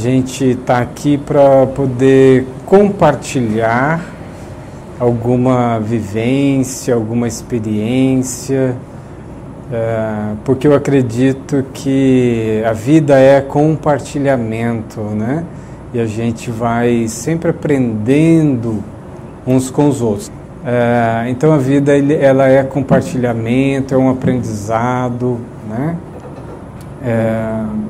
Gente está aqui para poder compartilhar alguma vivência, alguma experiência, é, porque eu acredito que a vida é compartilhamento, né? E a gente vai sempre aprendendo uns com os outros. É, então a vida ela é compartilhamento, é um aprendizado, né? É,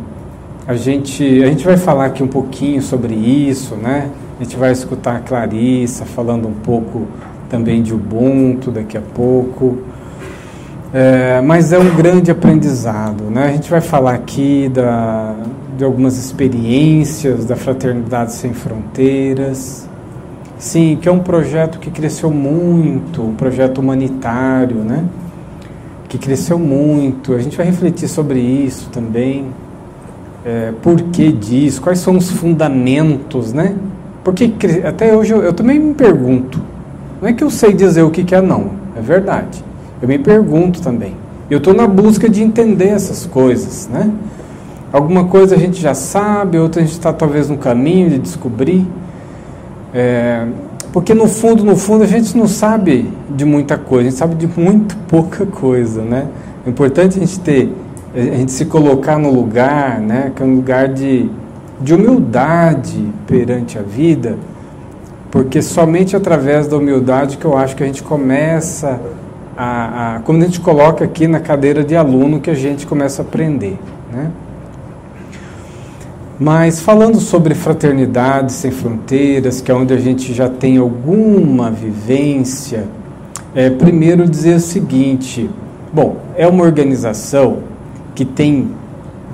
a gente, a gente vai falar aqui um pouquinho sobre isso, né? A gente vai escutar a Clarissa falando um pouco também de Ubuntu daqui a pouco. É, mas é um grande aprendizado, né? A gente vai falar aqui da, de algumas experiências da Fraternidade Sem Fronteiras. Sim, que é um projeto que cresceu muito, um projeto humanitário, né? Que cresceu muito. A gente vai refletir sobre isso também é, por que disso, quais são os fundamentos, né? Porque até hoje eu, eu, também me pergunto. Não é que eu sei dizer o que, que é não, é verdade. Eu me pergunto também. Eu estou na busca de entender essas coisas, né? Alguma coisa a gente já sabe, outra a gente está talvez no caminho de descobrir. É, porque no fundo, no fundo, a gente não sabe de muita coisa, a gente sabe de muito pouca coisa, né? É importante a gente ter a gente se colocar no lugar, né, que é um lugar de, de humildade perante a vida, porque somente através da humildade que eu acho que a gente começa a, a a gente coloca aqui na cadeira de aluno que a gente começa a aprender, né? Mas falando sobre fraternidade sem fronteiras, que é onde a gente já tem alguma vivência, é primeiro dizer o seguinte: bom, é uma organização que tem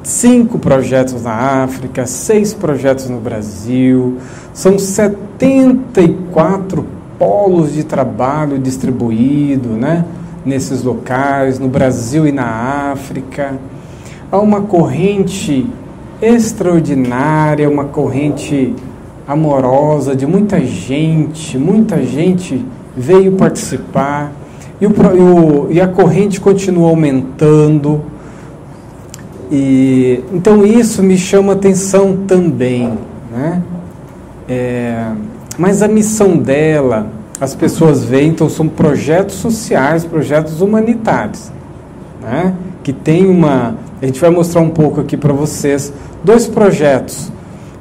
cinco projetos na África, seis projetos no Brasil, são 74 polos de trabalho distribuídos né, nesses locais, no Brasil e na África. Há uma corrente extraordinária, uma corrente amorosa de muita gente, muita gente veio participar e, o, e a corrente continua aumentando e, então isso me chama atenção também. Né? É, mas a missão dela, as pessoas veem, então são projetos sociais, projetos humanitários. Né? Que tem uma. A gente vai mostrar um pouco aqui para vocês dois projetos.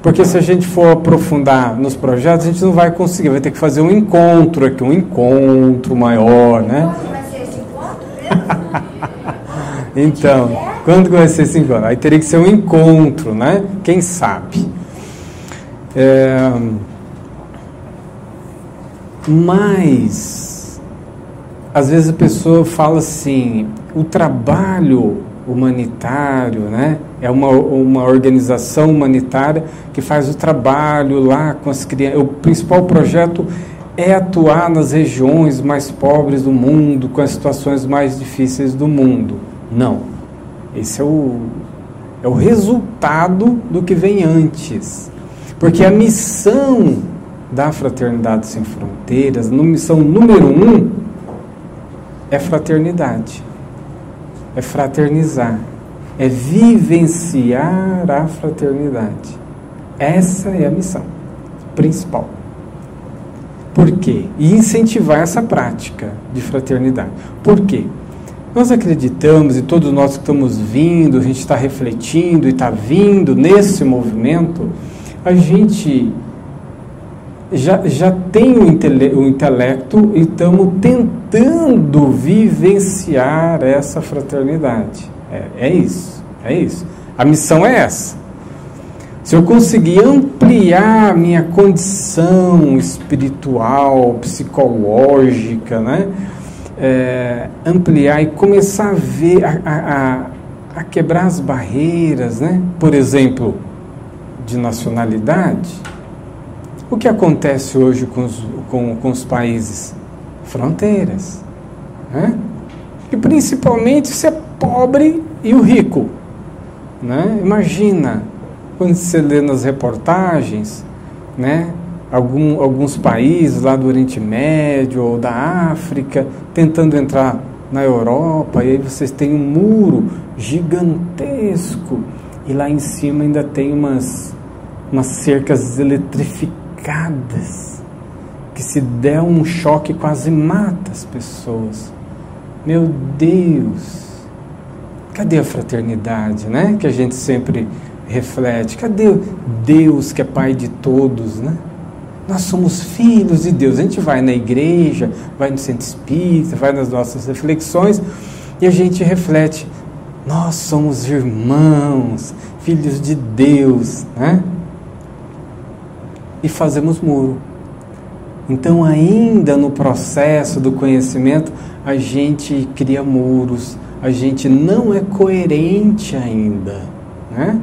Porque se a gente for aprofundar nos projetos, a gente não vai conseguir, vai ter que fazer um encontro aqui, um encontro maior, né? Quando vai ser esse encontro mesmo? então. Quando que vai ser esse encontro? Aí teria que ser um encontro, né? Quem sabe? É... Mas, às vezes a pessoa fala assim: o trabalho humanitário, né? É uma, uma organização humanitária que faz o trabalho lá com as crianças. O principal projeto é atuar nas regiões mais pobres do mundo, com as situações mais difíceis do mundo. Não. Esse é o, é o resultado do que vem antes. Porque a missão da Fraternidade Sem Fronteiras, a missão número um, é fraternidade, é fraternizar, é vivenciar a fraternidade. Essa é a missão principal. Por quê? E incentivar essa prática de fraternidade. Por quê? Nós acreditamos e todos nós que estamos vindo, a gente está refletindo e está vindo nesse movimento, a gente já, já tem o, intele o intelecto e estamos tentando vivenciar essa fraternidade. É, é isso, é isso. A missão é essa. Se eu conseguir ampliar minha condição espiritual, psicológica, né? É, ampliar e começar a ver, a, a, a, quebrar as barreiras, né? por exemplo, de nacionalidade. O que acontece hoje com os, com, com os países? Fronteiras. Né? E principalmente se é pobre e o rico. Né? Imagina, quando você lê nas reportagens, né? Algum, alguns países lá do Oriente Médio ou da África tentando entrar na Europa, e aí vocês têm um muro gigantesco, e lá em cima ainda tem umas, umas cercas eletrificadas, que se der um choque quase mata as pessoas. Meu Deus! Cadê a fraternidade, né? Que a gente sempre reflete. Cadê Deus que é Pai de todos, né? Nós somos filhos de Deus. A gente vai na igreja, vai no centro espírita, vai nas nossas reflexões e a gente reflete. Nós somos irmãos, filhos de Deus, né? E fazemos muro. Então, ainda no processo do conhecimento, a gente cria muros, a gente não é coerente ainda, né?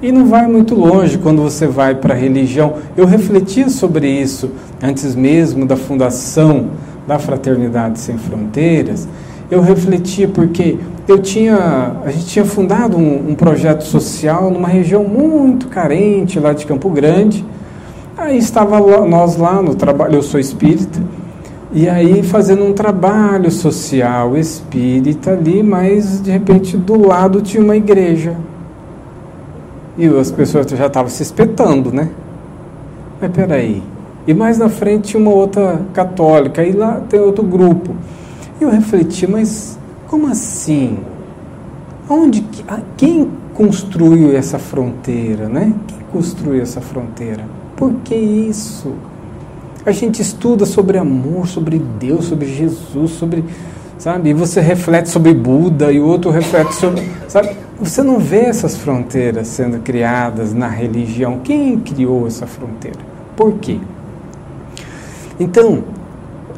E não vai muito longe quando você vai para a religião. Eu refletia sobre isso antes mesmo da fundação da Fraternidade Sem Fronteiras. Eu refletia porque eu tinha, a gente tinha fundado um, um projeto social numa região muito carente lá de Campo Grande. Aí estava nós lá no trabalho, eu sou espírita, e aí fazendo um trabalho social espírita ali, mas de repente do lado tinha uma igreja e as pessoas já estavam se espetando, né? Mas peraí. E mais na frente uma outra católica, e lá tem outro grupo. E eu refleti, mas como assim? Onde, quem construiu essa fronteira, né? Quem construiu essa fronteira? Por que isso? A gente estuda sobre amor, sobre Deus, sobre Jesus, sobre, sabe? E você reflete sobre Buda e o outro reflete sobre, sabe? Você não vê essas fronteiras sendo criadas na religião. Quem criou essa fronteira? Por quê? Então,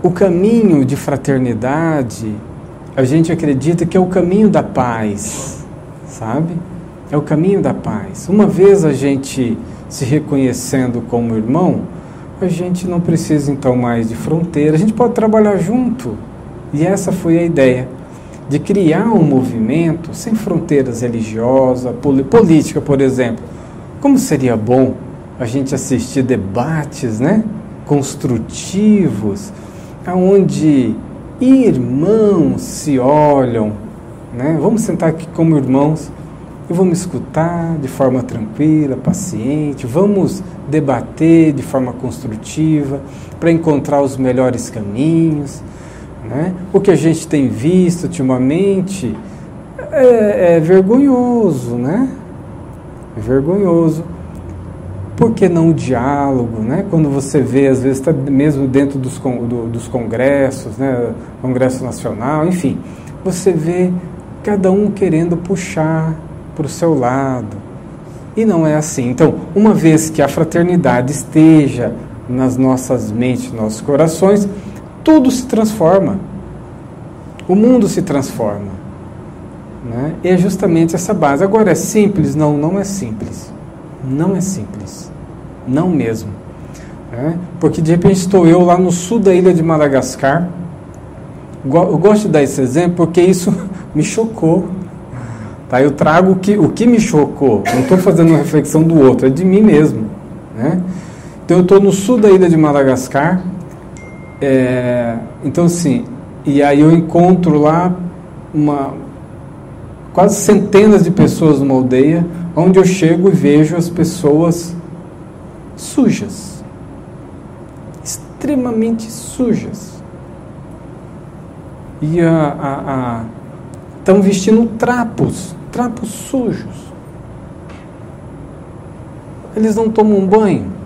o caminho de fraternidade, a gente acredita que é o caminho da paz, sabe? É o caminho da paz. Uma vez a gente se reconhecendo como irmão, a gente não precisa então mais de fronteira, a gente pode trabalhar junto. E essa foi a ideia de criar um movimento sem fronteiras religiosas, política, por exemplo. Como seria bom a gente assistir debates, né, construtivos, aonde irmãos se olham, né? Vamos sentar aqui como irmãos e vamos escutar de forma tranquila, paciente, vamos debater de forma construtiva para encontrar os melhores caminhos né? O que a gente tem visto ultimamente é, é vergonhoso, né? É vergonhoso. Por que não o diálogo, né? Quando você vê, às vezes, tá mesmo dentro dos, do, dos congressos, né? Congresso Nacional, enfim, você vê cada um querendo puxar para o seu lado. E não é assim. Então, uma vez que a fraternidade esteja nas nossas mentes, nos nossos corações, tudo se transforma. O mundo se transforma. Né? E é justamente essa base. Agora, é simples? Não, não é simples. Não é simples. Não mesmo. Né? Porque de repente estou eu lá no sul da ilha de Madagascar. Eu gosto de dar esse exemplo porque isso me chocou. Tá? Eu trago o que, o que me chocou. Não estou fazendo uma reflexão do outro, é de mim mesmo. Né? Então eu estou no sul da ilha de Madagascar é, então, assim, e aí eu encontro lá uma, quase centenas de pessoas numa aldeia, onde eu chego e vejo as pessoas sujas, extremamente sujas. E estão vestindo trapos, trapos sujos. Eles não tomam banho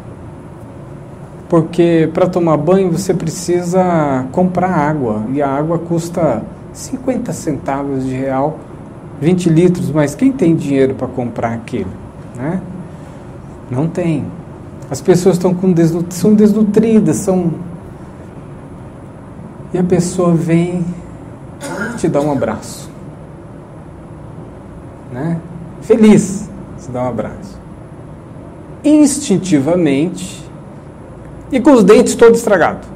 porque para tomar banho você precisa comprar água e a água custa 50 centavos de real, 20 litros, mas quem tem dinheiro para comprar aquilo? Né? Não tem. As pessoas estão com desnut são desnutridas, são e a pessoa vem te dar um abraço, né? Feliz, te dá um abraço. Instintivamente e com os dentes todos estragados.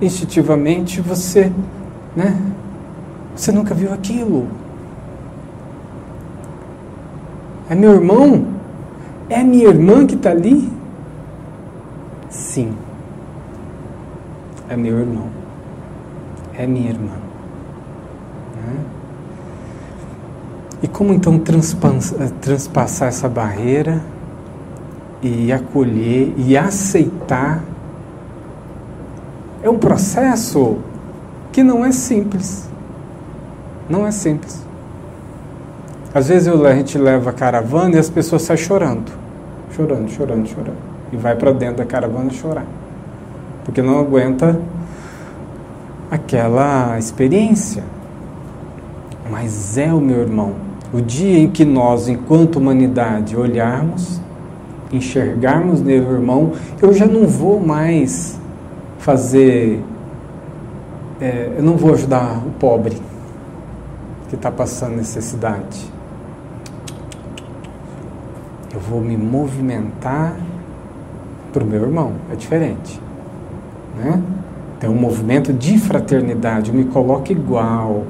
Instintivamente você, né? Você nunca viu aquilo. É meu irmão? É minha irmã que está ali? Sim. É meu irmão. É minha irmã. Né? E como então transpassar essa barreira e acolher e aceitar? É um processo que não é simples. Não é simples. Às vezes a gente leva a caravana e as pessoas saem chorando. Chorando, chorando, chorando. E vai para dentro da caravana chorar. Porque não aguenta aquela experiência. Mas é o meu irmão. O dia em que nós, enquanto humanidade, olharmos, enxergarmos nele o irmão, eu já não vou mais fazer. É, eu não vou ajudar o pobre que está passando necessidade. Eu vou me movimentar para o meu irmão. É diferente. Né? Tem um movimento de fraternidade. Eu me coloco igual.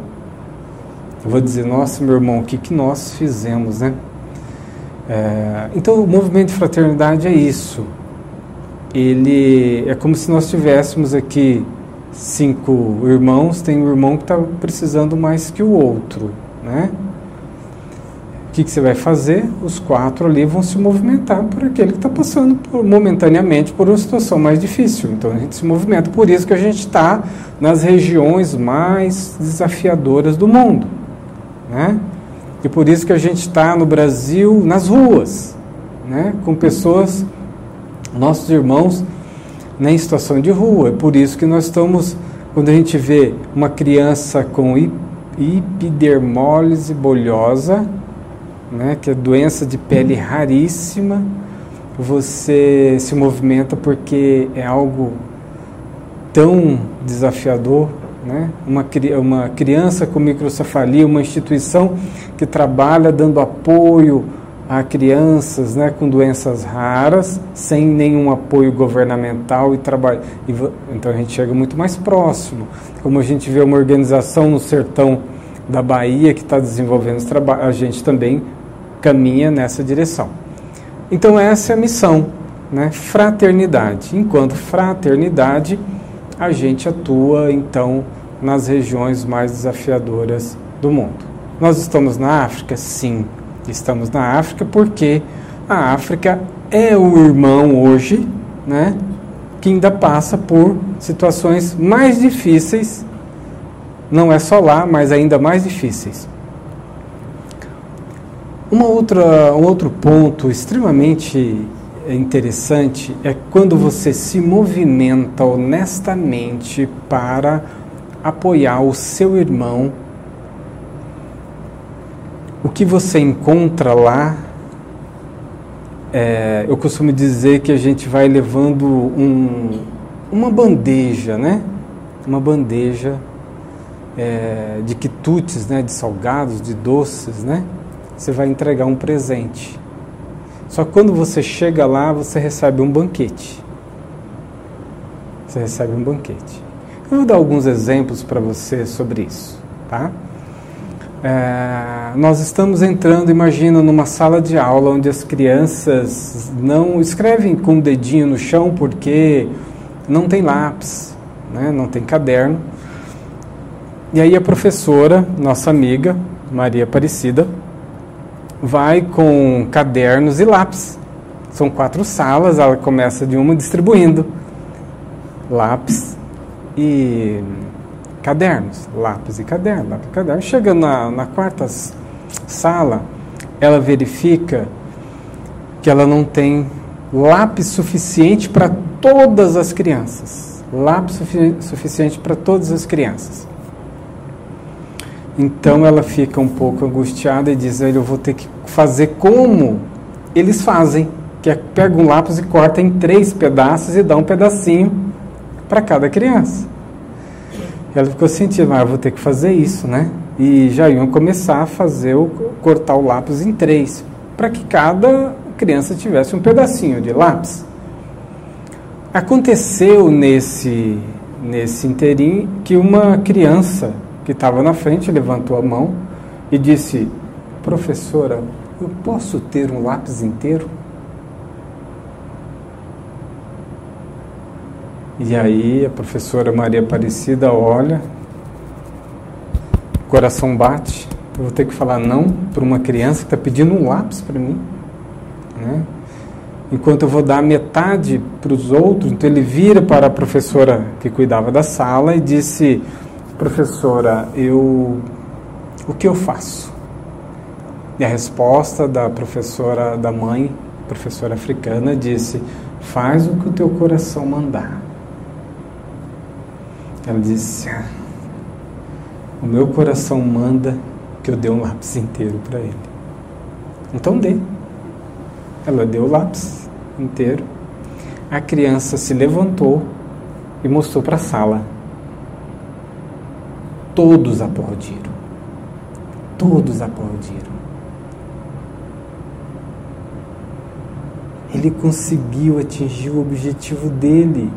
Eu vou dizer, nossa, meu irmão, o que, que nós fizemos, né? É, então, o movimento de fraternidade é isso. Ele é como se nós tivéssemos aqui cinco irmãos, tem um irmão que está precisando mais que o outro, né? O que, que, você vai fazer? Os quatro ali vão se movimentar por aquele que está passando por, momentaneamente por uma situação mais difícil. Então a gente se movimenta. Por isso que a gente está nas regiões mais desafiadoras do mundo. Né? E por isso que a gente está no Brasil nas ruas, né? com pessoas, nossos irmãos, né, em situação de rua. É por isso que nós estamos, quando a gente vê uma criança com epidermólise bolhosa, né, que é doença de pele raríssima, você se movimenta porque é algo tão desafiador né? uma, uma criança com microcefalia, uma instituição que trabalha dando apoio a crianças né, com doenças raras, sem nenhum apoio governamental e trabalho. Então a gente chega muito mais próximo. Como a gente vê uma organização no sertão da Bahia que está desenvolvendo esse trabalho, a gente também caminha nessa direção. Então essa é a missão, né? fraternidade. Enquanto fraternidade, a gente atua então nas regiões mais desafiadoras do mundo. Nós estamos na África? Sim, estamos na África porque a África é o irmão hoje, né, que ainda passa por situações mais difíceis, não é só lá, mas ainda mais difíceis. Uma outra, um outro ponto extremamente interessante é quando você se movimenta honestamente para apoiar o seu irmão. O que você encontra lá, é, eu costumo dizer que a gente vai levando um, uma bandeja, né? Uma bandeja é, de quitutes, né? De salgados, de doces, né? Você vai entregar um presente. Só que quando você chega lá, você recebe um banquete. Você recebe um banquete. Eu vou dar alguns exemplos para você sobre isso, tá? É, nós estamos entrando, imagina, numa sala de aula onde as crianças não escrevem com o dedinho no chão porque não tem lápis, né? não tem caderno. E aí a professora, nossa amiga Maria Aparecida, vai com cadernos e lápis. São quatro salas, ela começa de uma distribuindo lápis e cadernos, lápis e caderno, lápis e caderno. Chega na, na quarta sala, ela verifica que ela não tem lápis suficiente para todas as crianças. Lápis sufi suficiente para todas as crianças. Então ela fica um pouco angustiada e diz: Eu vou ter que fazer como eles fazem, que é pega um lápis e corta em três pedaços e dá um pedacinho para cada criança. Ela ficou sentindo, mas ah, vou ter que fazer isso, né? E já iam começar a fazer o cortar o lápis em três, para que cada criança tivesse um pedacinho de lápis. Aconteceu nesse nesse interim que uma criança que estava na frente levantou a mão e disse: Professora, eu posso ter um lápis inteiro? E aí a professora Maria Aparecida olha, o coração bate, Eu vou ter que falar não para uma criança que está pedindo um lápis para mim. Né? Enquanto eu vou dar metade para os outros, então ele vira para a professora que cuidava da sala e disse: Professora, eu. O que eu faço? E a resposta da professora, da mãe, professora africana, disse: Faz o que o teu coração mandar. Ela disse: ah, O meu coração manda que eu dê um lápis inteiro para ele. Então dê. Ela deu o lápis inteiro. A criança se levantou e mostrou para a sala. Todos aplaudiram. Todos aplaudiram. Ele conseguiu atingir o objetivo dele.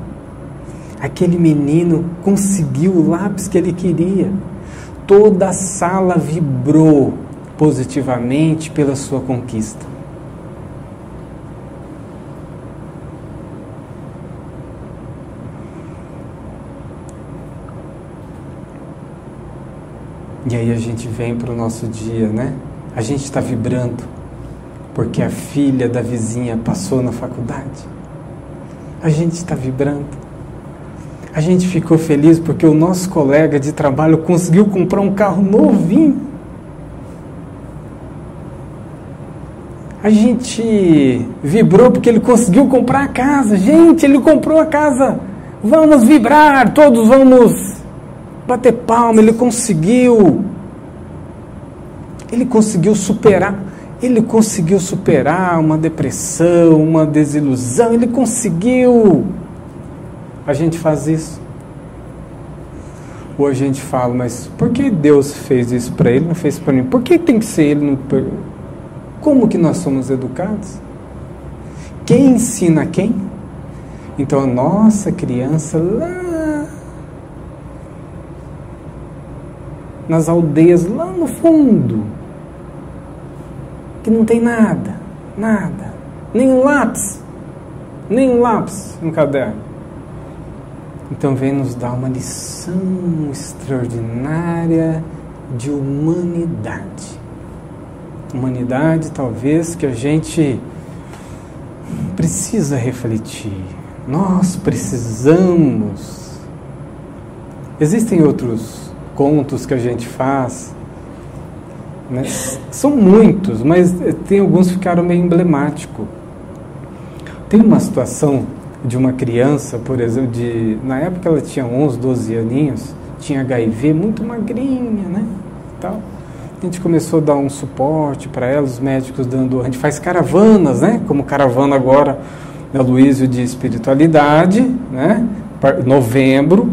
Aquele menino conseguiu o lápis que ele queria. Toda a sala vibrou positivamente pela sua conquista. E aí a gente vem para o nosso dia, né? A gente está vibrando porque a filha da vizinha passou na faculdade. A gente está vibrando. A gente ficou feliz porque o nosso colega de trabalho conseguiu comprar um carro novinho. A gente vibrou porque ele conseguiu comprar a casa. Gente, ele comprou a casa. Vamos vibrar, todos vamos bater palma, ele conseguiu. Ele conseguiu superar. Ele conseguiu superar uma depressão, uma desilusão. Ele conseguiu. A gente faz isso. Ou a gente fala, mas por que Deus fez isso para ele, não fez para mim? Por que tem que ser ele? Como que nós somos educados? Quem ensina quem? Então a nossa criança lá nas aldeias lá no fundo, que não tem nada, nada, nem um lápis, nem um lápis no caderno. Então vem nos dar uma lição extraordinária de humanidade. Humanidade, talvez, que a gente precisa refletir. Nós precisamos. Existem outros contos que a gente faz. Né? São muitos, mas eh, tem alguns que ficaram meio emblemáticos. Tem uma situação de uma criança, por exemplo, de, na época ela tinha 11, 12 aninhos, tinha HIV, muito magrinha, né? Tal. A gente começou a dar um suporte para ela, os médicos dando. A gente faz caravanas, né? Como caravana agora da Luísio de Espiritualidade, né? Novembro,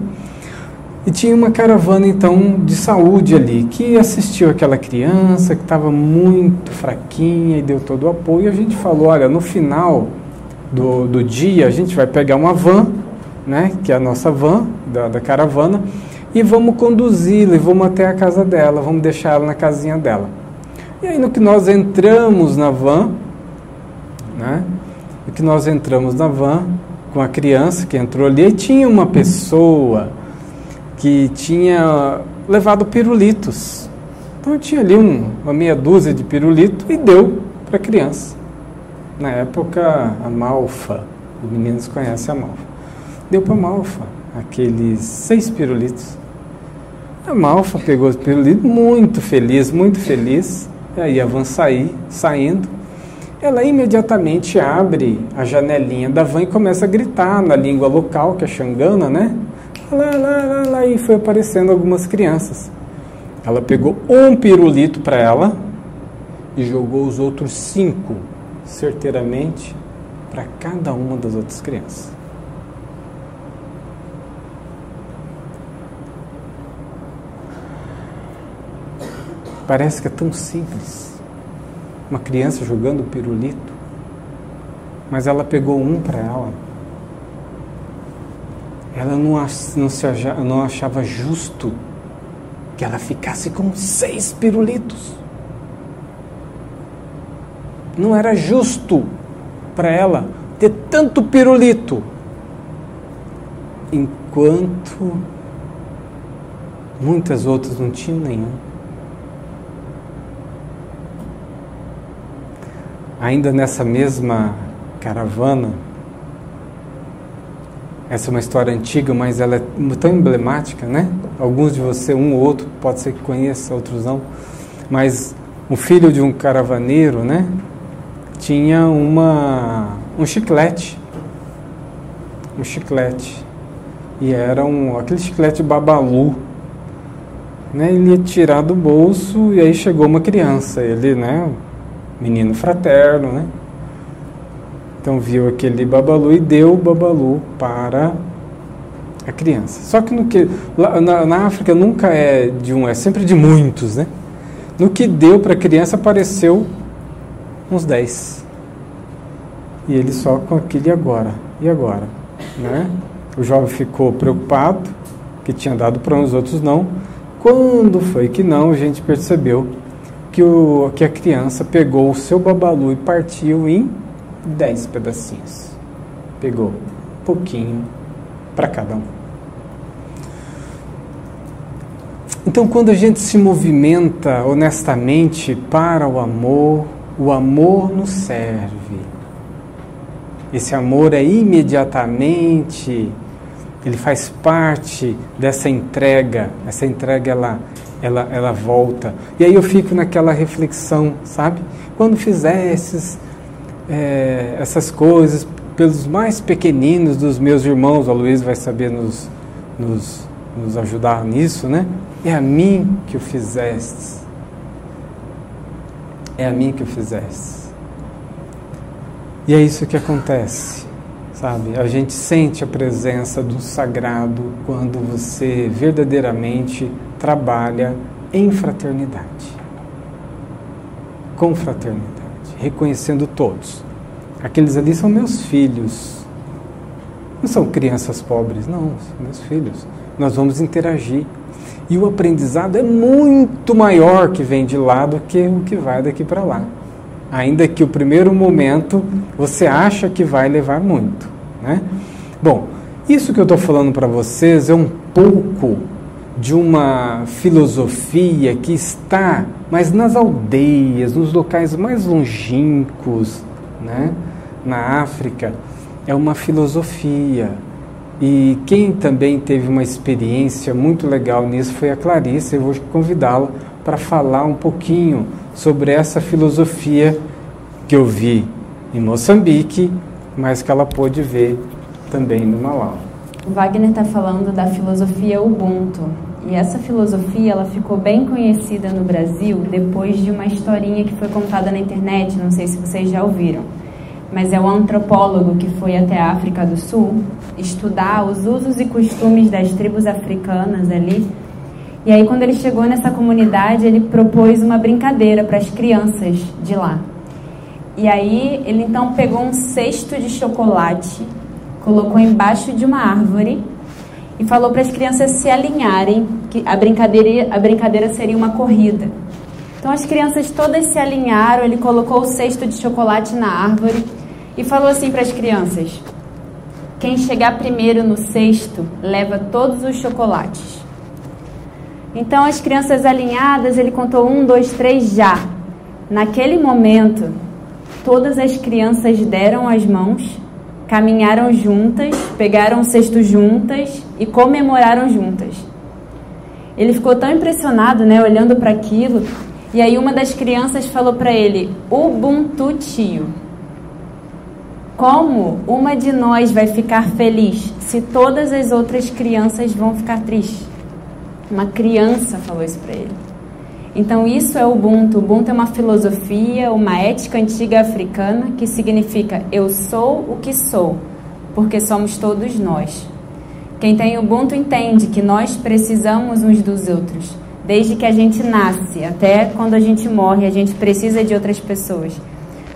e tinha uma caravana então de saúde ali que assistiu aquela criança que estava muito fraquinha e deu todo o apoio. E a gente falou: olha, no final do, do dia a gente vai pegar uma van, né, que é a nossa van da, da caravana, e vamos conduzi-la e vamos até a casa dela, vamos deixar ela na casinha dela. E aí no que nós entramos na van, né, no que nós entramos na van com a criança que entrou ali, tinha uma pessoa que tinha levado pirulitos. Então tinha ali um, uma meia dúzia de pirulito e deu para a criança. Na época, a Malfa, os meninos conhecem a Malfa. Deu para a Malfa aqueles seis pirulitos. A Malfa pegou os pirulitos, muito feliz, muito feliz. E aí a van sair, saindo, ela imediatamente abre a janelinha da van e começa a gritar na língua local, que é xangana, né? Lá, lá, lá, lá, e foi aparecendo algumas crianças. Ela pegou um pirulito para ela e jogou os outros cinco certeiramente para cada uma das outras crianças. Parece que é tão simples. Uma criança jogando pirulito, mas ela pegou um para ela ela não, não, se, não achava justo que ela ficasse com seis pirulitos. Não era justo para ela ter tanto pirulito. Enquanto muitas outras não tinham nenhum. Ainda nessa mesma caravana, essa é uma história antiga, mas ela é tão emblemática, né? Alguns de você, um ou outro, pode ser que conheça, outros não. Mas o filho de um caravaneiro, né? Tinha uma, um chiclete. Um chiclete. E era um, aquele chiclete babalu. Né? Ele ia tirar do bolso e aí chegou uma criança. Ele, né? Menino fraterno, né? Então viu aquele babalu e deu o babalu para a criança. Só que no que na, na, África nunca é de um, é sempre de muitos, né? No que deu para a criança apareceu uns 10. E ele só com aquele agora. E agora, né? O jovem ficou preocupado, que tinha dado para uns outros não. Quando foi que não, a gente percebeu que, o, que a criança pegou o seu babalu e partiu em dez pedacinhos. Pegou pouquinho para cada um. Então, quando a gente se movimenta honestamente para o amor, o amor nos serve. Esse amor é imediatamente, ele faz parte dessa entrega. Essa entrega ela, ela, ela volta. E aí eu fico naquela reflexão, sabe? Quando fizesses é, essas coisas pelos mais pequeninos dos meus irmãos, a Luiz vai saber nos, nos, nos ajudar nisso, né? É a mim que o fizeste. É a mim que o fizeste. E é isso que acontece, sabe? A gente sente a presença do sagrado quando você verdadeiramente trabalha em fraternidade. Com fraternidade reconhecendo todos. Aqueles ali são meus filhos. Não são crianças pobres, não, são meus filhos. Nós vamos interagir. E o aprendizado é muito maior que vem de lá do que o que vai daqui para lá. Ainda que o primeiro momento você acha que vai levar muito. Né? Bom, isso que eu estou falando para vocês é um pouco de uma filosofia que está mais nas aldeias, nos locais mais longínquos, né? na África, é uma filosofia. E quem também teve uma experiência muito legal nisso foi a Clarice. Eu vou convidá-la para falar um pouquinho sobre essa filosofia que eu vi em Moçambique, mas que ela pôde ver também no Malau. Wagner está falando da filosofia Ubuntu. E essa filosofia ela ficou bem conhecida no Brasil depois de uma historinha que foi contada na internet, não sei se vocês já ouviram. Mas é um antropólogo que foi até a África do Sul estudar os usos e costumes das tribos africanas ali. E aí quando ele chegou nessa comunidade, ele propôs uma brincadeira para as crianças de lá. E aí ele então pegou um cesto de chocolate colocou embaixo de uma árvore e falou para as crianças se alinharem, que a brincadeira, a brincadeira seria uma corrida. Então as crianças todas se alinharam, ele colocou o cesto de chocolate na árvore e falou assim para as crianças: Quem chegar primeiro no cesto leva todos os chocolates. Então as crianças alinhadas, ele contou um, dois, três, já. Naquele momento, todas as crianças deram as mãos caminharam juntas, pegaram o cesto juntas e comemoraram juntas. Ele ficou tão impressionado, né, olhando para aquilo, e aí uma das crianças falou para ele: "Ubuntu tio. Como uma de nós vai ficar feliz se todas as outras crianças vão ficar tristes?" Uma criança falou isso para ele. Então, isso é Ubuntu. Ubuntu é uma filosofia, uma ética antiga africana que significa eu sou o que sou, porque somos todos nós. Quem tem Ubuntu entende que nós precisamos uns dos outros. Desde que a gente nasce até quando a gente morre, a gente precisa de outras pessoas.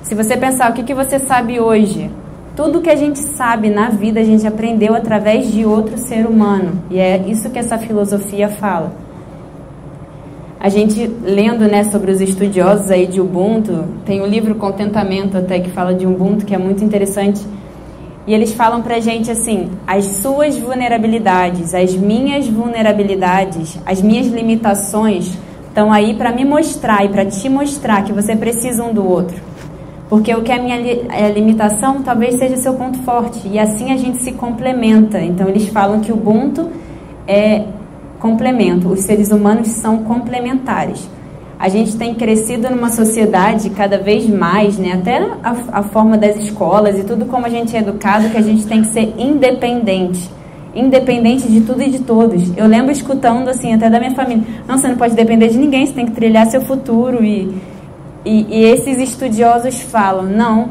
Se você pensar o que, que você sabe hoje, tudo que a gente sabe na vida a gente aprendeu através de outro ser humano. E é isso que essa filosofia fala. A gente lendo né, sobre os estudiosos aí de Ubuntu, tem o livro Contentamento até que fala de Ubuntu, que é muito interessante. E eles falam pra gente assim: as suas vulnerabilidades, as minhas vulnerabilidades, as minhas limitações estão aí para me mostrar e para te mostrar que você precisa um do outro. Porque o que é a minha é limitação talvez seja seu ponto forte. E assim a gente se complementa. Então eles falam que o Ubuntu é complemento. Os seres humanos são complementares. A gente tem crescido numa sociedade cada vez mais, né? até a, a forma das escolas e tudo como a gente é educado, que a gente tem que ser independente independente de tudo e de todos. Eu lembro escutando assim, até da minha família: não, você não pode depender de ninguém, você tem que trilhar seu futuro. E, e, e esses estudiosos falam: não,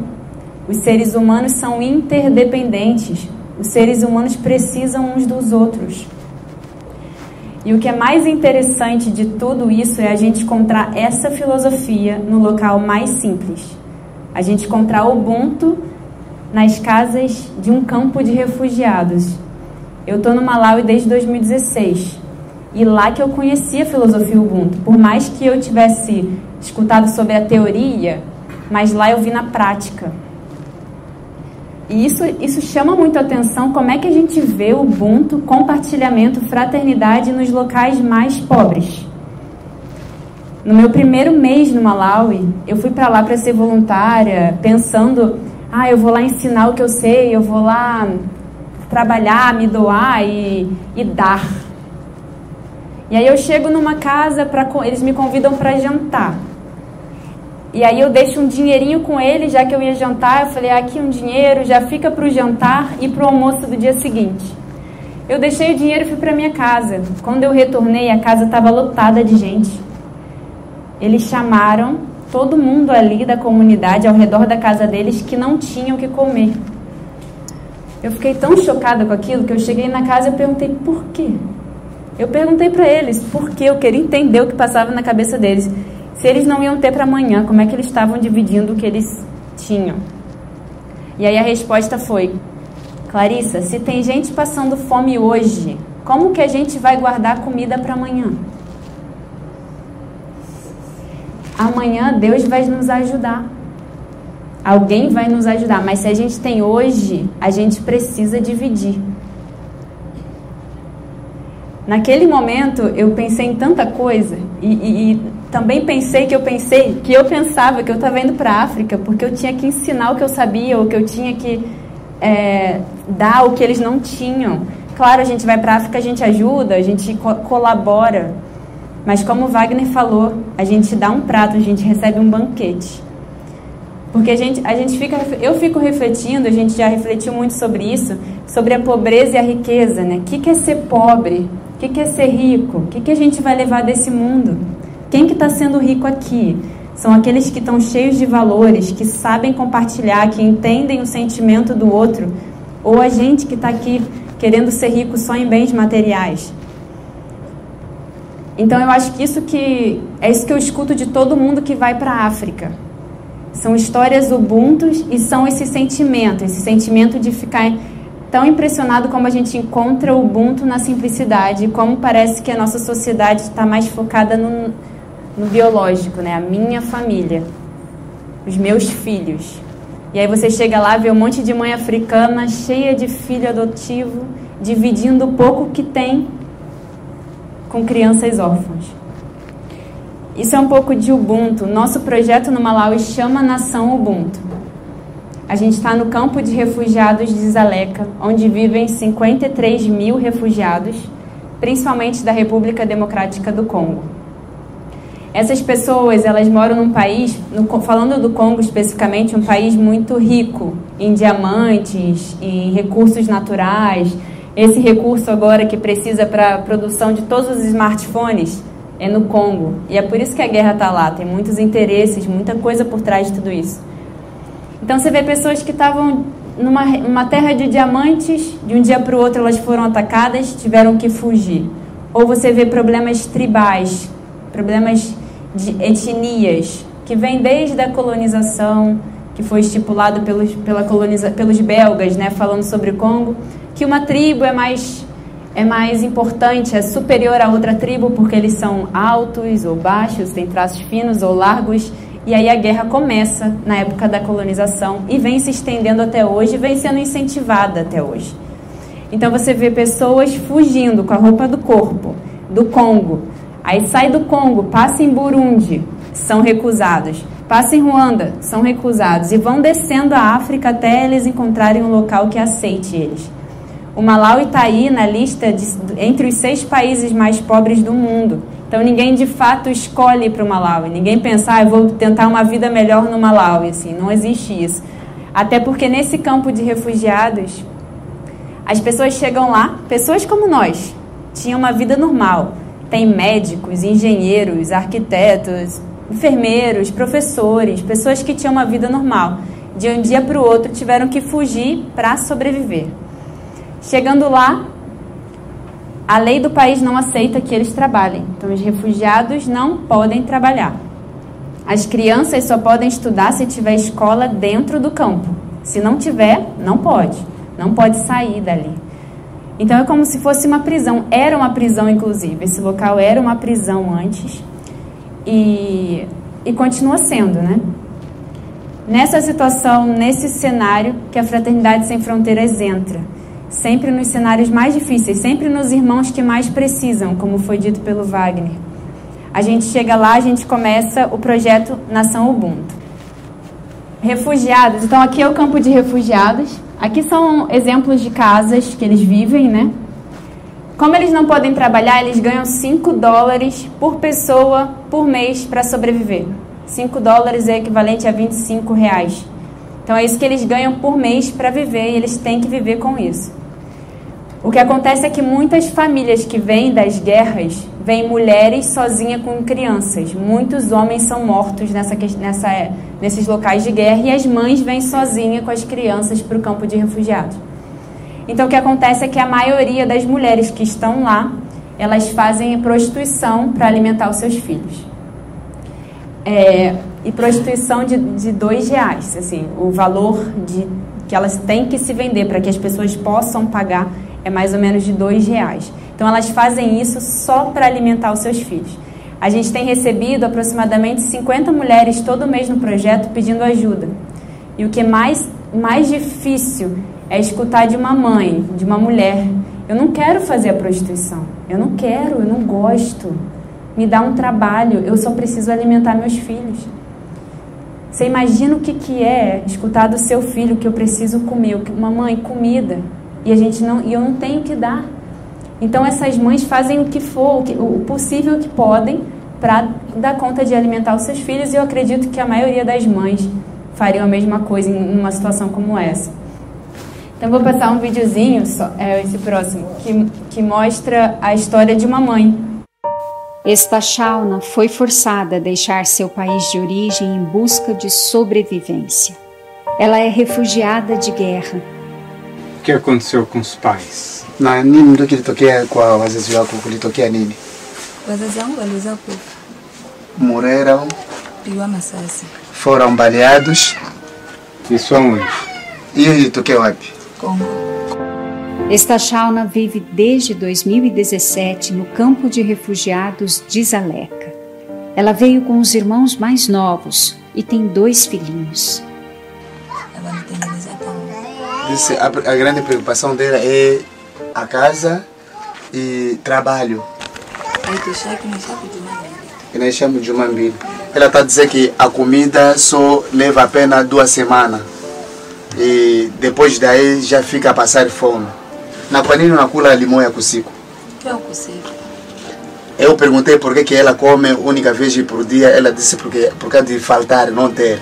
os seres humanos são interdependentes, os seres humanos precisam uns dos outros. E o que é mais interessante de tudo isso é a gente encontrar essa filosofia no local mais simples. A gente encontrar Ubuntu nas casas de um campo de refugiados. Eu estou no Malawi desde 2016 e lá que eu conheci a filosofia Ubuntu. Por mais que eu tivesse escutado sobre a teoria, mas lá eu vi na prática. E isso, isso chama muito atenção, como é que a gente vê o Ubuntu, compartilhamento, fraternidade nos locais mais pobres. No meu primeiro mês no Malawi, eu fui para lá para ser voluntária, pensando, ah, eu vou lá ensinar o que eu sei, eu vou lá trabalhar, me doar e, e dar. E aí eu chego numa casa, pra, eles me convidam para jantar. E aí eu deixo um dinheirinho com ele, já que eu ia jantar. Eu falei, ah, aqui um dinheiro, já fica para o jantar e para o almoço do dia seguinte. Eu deixei o dinheiro e fui para minha casa. Quando eu retornei, a casa estava lotada de gente. Eles chamaram todo mundo ali da comunidade, ao redor da casa deles, que não tinham o que comer. Eu fiquei tão chocada com aquilo que eu cheguei na casa e perguntei por quê. Eu perguntei para eles por quê, eu queria entender o que passava na cabeça deles. Se eles não iam ter para amanhã, como é que eles estavam dividindo o que eles tinham? E aí a resposta foi: Clarissa, se tem gente passando fome hoje, como que a gente vai guardar comida para amanhã? Amanhã Deus vai nos ajudar. Alguém vai nos ajudar, mas se a gente tem hoje, a gente precisa dividir. Naquele momento eu pensei em tanta coisa e, e, e também pensei que eu pensei que eu pensava que eu estava indo para a África porque eu tinha que ensinar o que eu sabia ou que eu tinha que é, dar o que eles não tinham. Claro, a gente vai para a África, a gente ajuda, a gente co colabora, mas como Wagner falou, a gente dá um prato, a gente recebe um banquete. Porque a gente, a gente fica, eu fico refletindo, a gente já refletiu muito sobre isso, sobre a pobreza e a riqueza, né? O que, que é ser pobre? O que, que é ser rico? O que, que a gente vai levar desse mundo? Quem que está sendo rico aqui? São aqueles que estão cheios de valores, que sabem compartilhar, que entendem o sentimento do outro, ou a gente que está aqui querendo ser rico só em bens materiais. Então eu acho que isso que é isso que eu escuto de todo mundo que vai para a África. São histórias ubuntus e são esse sentimento, esse sentimento de ficar tão impressionado como a gente encontra o Ubuntu na simplicidade, como parece que a nossa sociedade está mais focada no, no biológico, né? A minha família, os meus filhos. E aí você chega lá, vê um monte de mãe africana cheia de filho adotivo, dividindo o pouco que tem com crianças órfãs. Isso é um pouco de Ubuntu. Nosso projeto no Malawi chama Nação Ubuntu. A gente está no campo de refugiados de Zaleca, onde vivem 53 mil refugiados, principalmente da República Democrática do Congo. Essas pessoas, elas moram num país, no, falando do Congo especificamente, um país muito rico em diamantes, em recursos naturais. Esse recurso agora que precisa para a produção de todos os smartphones, é no Congo. E é por isso que a guerra está lá. Tem muitos interesses, muita coisa por trás de tudo isso. Então você vê pessoas que estavam numa, numa terra de diamantes, de um dia para o outro elas foram atacadas, tiveram que fugir. Ou você vê problemas tribais, problemas de etnias, que vêm desde a colonização, que foi estipulado pelos, pela coloniza, pelos belgas, né, falando sobre o Congo, que uma tribo é mais é mais importante, é superior a outra tribo porque eles são altos ou baixos, têm traços finos ou largos. E aí a guerra começa na época da colonização e vem se estendendo até hoje, vem sendo incentivada até hoje. Então você vê pessoas fugindo com a roupa do corpo, do Congo. Aí sai do Congo, passa em Burundi, são recusados. passam em Ruanda, são recusados e vão descendo a África até eles encontrarem um local que aceite eles. O Malawi está aí na lista de, entre os seis países mais pobres do mundo. Então ninguém de fato escolhe para o Malawi. Ninguém pensa, ah, eu vou tentar uma vida melhor no Malawi. Assim, não existe isso. Até porque nesse campo de refugiados, as pessoas chegam lá, pessoas como nós, tinham uma vida normal. Tem médicos, engenheiros, arquitetos, enfermeiros, professores, pessoas que tinham uma vida normal. De um dia para o outro tiveram que fugir para sobreviver. Chegando lá, a lei do país não aceita que eles trabalhem. Então, os refugiados não podem trabalhar. As crianças só podem estudar se tiver escola dentro do campo. Se não tiver, não pode. Não pode sair dali. Então, é como se fosse uma prisão. Era uma prisão, inclusive. Esse local era uma prisão antes. E, e continua sendo, né? Nessa situação, nesse cenário, que a Fraternidade Sem Fronteiras entra sempre nos cenários mais difíceis, sempre nos irmãos que mais precisam, como foi dito pelo Wagner. A gente chega lá, a gente começa o projeto Nação Ubuntu. Refugiados, então aqui é o campo de refugiados. Aqui são exemplos de casas que eles vivem, né? Como eles não podem trabalhar, eles ganham 5 dólares por pessoa por mês para sobreviver. 5 dólares é equivalente a 25 reais. Então é isso que eles ganham por mês para viver e eles têm que viver com isso. O que acontece é que muitas famílias que vêm das guerras vêm mulheres sozinhas com crianças. Muitos homens são mortos nessa, nessa, nesses locais de guerra e as mães vêm sozinhas com as crianças para o campo de refugiados. Então o que acontece é que a maioria das mulheres que estão lá, elas fazem prostituição para alimentar os seus filhos. É, e prostituição de, de dois reais, assim, o valor de que elas têm que se vender para que as pessoas possam pagar é mais ou menos de dois reais. Então elas fazem isso só para alimentar os seus filhos. A gente tem recebido aproximadamente 50 mulheres todo mês no projeto pedindo ajuda. E o que é mais, mais difícil é escutar de uma mãe, de uma mulher, eu não quero fazer a prostituição, eu não quero, eu não gosto, me dá um trabalho, eu só preciso alimentar meus filhos. Você imagina o que, que é escutar do seu filho que eu preciso comer, mamãe, comida, e a gente não, e eu não tenho que dar. Então essas mães fazem o que for, o, que, o possível que podem para dar conta de alimentar os seus filhos e eu acredito que a maioria das mães fariam a mesma coisa em uma situação como essa. Então vou passar um videozinho, só, é esse próximo, que, que mostra a história de uma mãe esta Shauna foi forçada a deixar seu país de origem em busca de sobrevivência. Ela é refugiada de guerra. O que aconteceu com os pais? Na nini ndio kilitokea kwa wazazi wako? Kulitokea nini? Wazazi wangu waliweza kufa, Morreram, pigwa masasi foram baleados. Isso aonde? Hiyo ilitokea wapi? Kongo. Esta Shauna vive desde 2017 no campo de refugiados de Zaleca. Ela veio com os irmãos mais novos e tem dois filhinhos. Disse, a, a grande preocupação dela é a casa e trabalho. jumani Inaisha juma mbili. Ela está dizendo que a comida só leva apenas duas semanas. E depois daí já fica a passar fome. Na kwa nini unakula limoya kwa siku? pia ukosefu Eu perguntei por que, que ela come única vez por dia. Ela disse porque, por causa de faltar, não ter.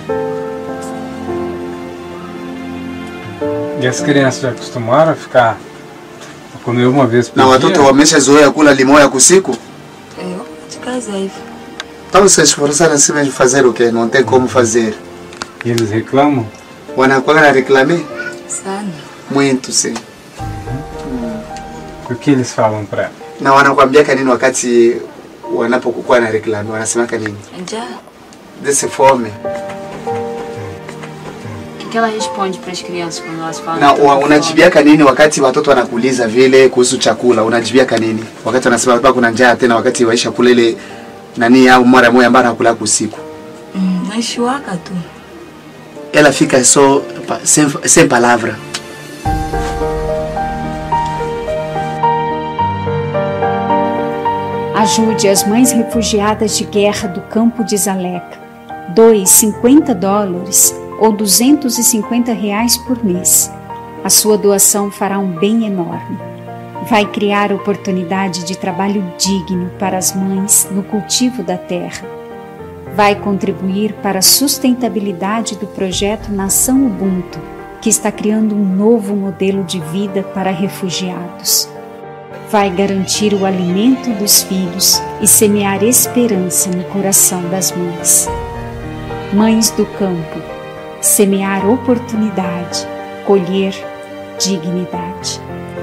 E as crianças já acostumaram a ficar a comer uma vez por Não, dia? watoto wameshazoea kula limoya kwa siku. Eh, wako katika hivi Então se esforçaram assim mesmo fazer o quê? Não tem como fazer. E eles reclamam? Wanakuwa na reclamar? sana Muito, sim. O que eles falam para ela? Na wanakuambiaka nini wakati wanapokuwa na reclame? Wanasemaka nini? njaa Desse fome. Que, ela responde para as crianças quando elas falam? Na que tá wa- com fome? unajibiaka nini wakati watoto wanakuuliza vile kuhusu chakula? Unajibiaka nini wakati wanasema baba kuna njaa tena, wakati waisha kula ile nani au mara moja ambayo anakula usiku? mm, naishi waka tu Ela fica só sem, sem palavra. Ajude as mães refugiadas de guerra do campo de Zaleca. doe 50 dólares ou 250 reais por mês. A sua doação fará um bem enorme. Vai criar oportunidade de trabalho digno para as mães no cultivo da terra. Vai contribuir para a sustentabilidade do projeto Nação Ubuntu, que está criando um novo modelo de vida para refugiados. Vai garantir o alimento dos filhos e semear esperança no coração das mães. Mães do campo, semear oportunidade, colher dignidade.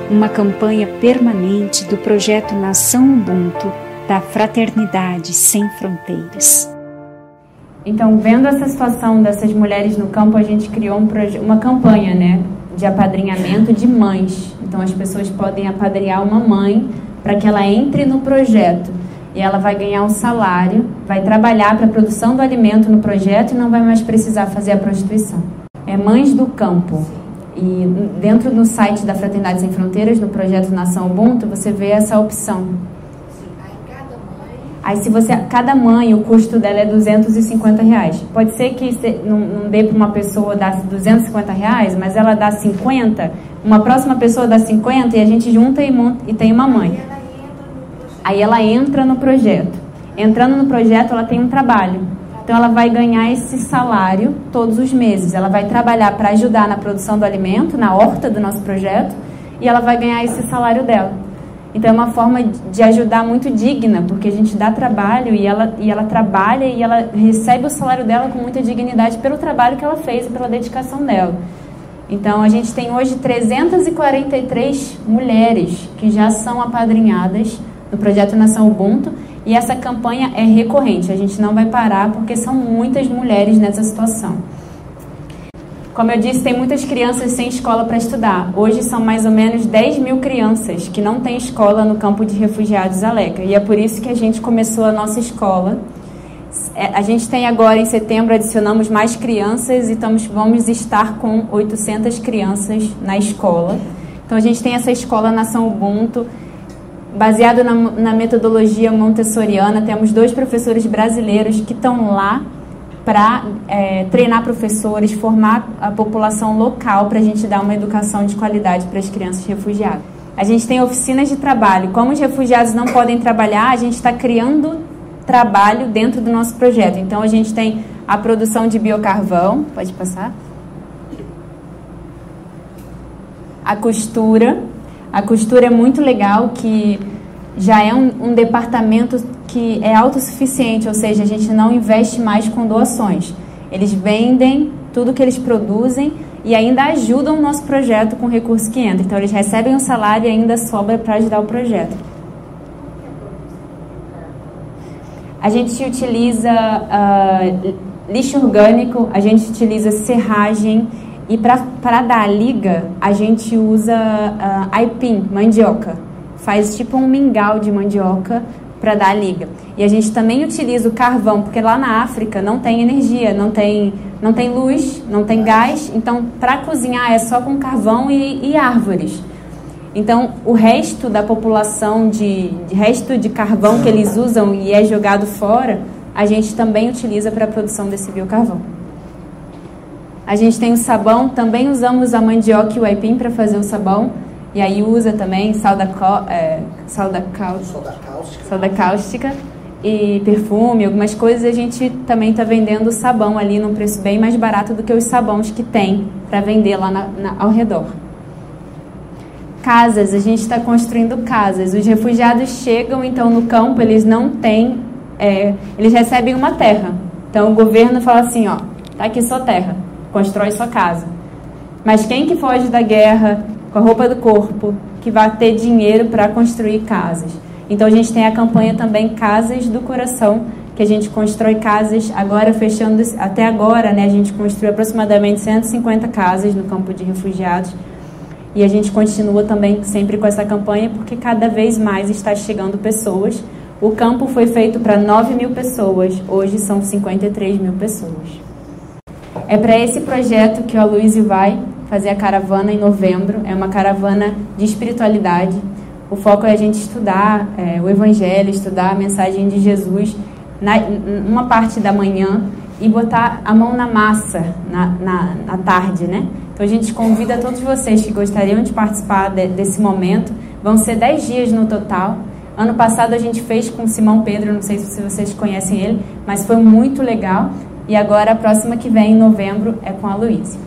Uma campanha permanente do projeto Nação Ubuntu da Fraternidade Sem Fronteiras. Então, vendo essa situação dessas mulheres no campo, a gente criou um uma campanha, né, de apadrinhamento de mães. Então, as pessoas podem apadrinhar uma mãe para que ela entre no projeto e ela vai ganhar um salário, vai trabalhar para a produção do alimento no projeto e não vai mais precisar fazer a prostituição. É Mães do Campo. E dentro do site da Fraternidade Sem Fronteiras, no projeto Nação Ubuntu, você vê essa opção. Aí se você, cada mãe, o custo dela é 250 reais. Pode ser que não, não dê para uma pessoa dar 250 reais, mas ela dá 50, uma próxima pessoa dá 50 e a gente junta e, monta, e tem uma mãe. Aí ela entra no projeto. Entrando no projeto, ela tem um trabalho. Então ela vai ganhar esse salário todos os meses. Ela vai trabalhar para ajudar na produção do alimento, na horta do nosso projeto, e ela vai ganhar esse salário dela. Então é uma forma de ajudar muito digna, porque a gente dá trabalho e ela, e ela trabalha e ela recebe o salário dela com muita dignidade pelo trabalho que ela fez e pela dedicação dela. Então a gente tem hoje 343 mulheres que já são apadrinhadas no projeto Nação Ubuntu e essa campanha é recorrente, a gente não vai parar porque são muitas mulheres nessa situação. Como eu disse, tem muitas crianças sem escola para estudar. Hoje são mais ou menos 10 mil crianças que não têm escola no campo de refugiados Aleca. E é por isso que a gente começou a nossa escola. É, a gente tem agora, em setembro, adicionamos mais crianças e estamos, vamos estar com 800 crianças na escola. Então a gente tem essa escola Nação Ubuntu, baseado na, na metodologia montessoriana. Temos dois professores brasileiros que estão lá para é, treinar professores, formar a população local para a gente dar uma educação de qualidade para as crianças refugiadas. A gente tem oficinas de trabalho. Como os refugiados não podem trabalhar, a gente está criando trabalho dentro do nosso projeto. Então a gente tem a produção de biocarvão, pode passar? A costura, a costura é muito legal, que já é um, um departamento que é autossuficiente, ou seja, a gente não investe mais com doações. Eles vendem tudo que eles produzem e ainda ajudam o nosso projeto com o recurso que entra. Então, eles recebem o salário e ainda sobra para ajudar o projeto. A gente utiliza uh, lixo orgânico, a gente utiliza serragem e para dar a liga, a gente usa uh, aipim, mandioca. Faz tipo um mingau de mandioca para dar a liga. E a gente também utiliza o carvão, porque lá na África não tem energia, não tem, não tem luz, não tem gás. Então, para cozinhar é só com carvão e, e, árvores. Então, o resto da população, de, de resto de carvão que eles usam e é jogado fora, a gente também utiliza para a produção desse biocarvão. A gente tem o sabão, também usamos a mandioca e o aipim para fazer o sabão. E aí usa também sal da, é, sal da, cáustica, sal da cáustica e perfume, algumas coisas. A gente também está vendendo sabão ali num preço bem mais barato do que os sabões que tem para vender lá na, na, ao redor. Casas, a gente está construindo casas. Os refugiados chegam então no campo, eles não têm, é, eles recebem uma terra. Então o governo fala assim, ó, tá aqui sua terra constrói sua casa. Mas quem que foge da guerra com a roupa do corpo, que vai ter dinheiro para construir casas? Então a gente tem a campanha também Casas do Coração, que a gente constrói casas, agora fechando, até agora, né, a gente construiu aproximadamente 150 casas no campo de refugiados. E a gente continua também sempre com essa campanha, porque cada vez mais está chegando pessoas. O campo foi feito para 9 mil pessoas, hoje são 53 mil pessoas. É para esse projeto que o Aloysio vai fazer a caravana em novembro. É uma caravana de espiritualidade. O foco é a gente estudar é, o Evangelho, estudar a mensagem de Jesus na, uma parte da manhã e botar a mão na massa na, na, na tarde, né? Então a gente convida todos vocês que gostariam de participar de, desse momento. Vão ser 10 dias no total. Ano passado a gente fez com Simão Pedro, não sei se vocês conhecem ele, mas foi muito legal. E agora a próxima que vem, em novembro, é com a Luísa.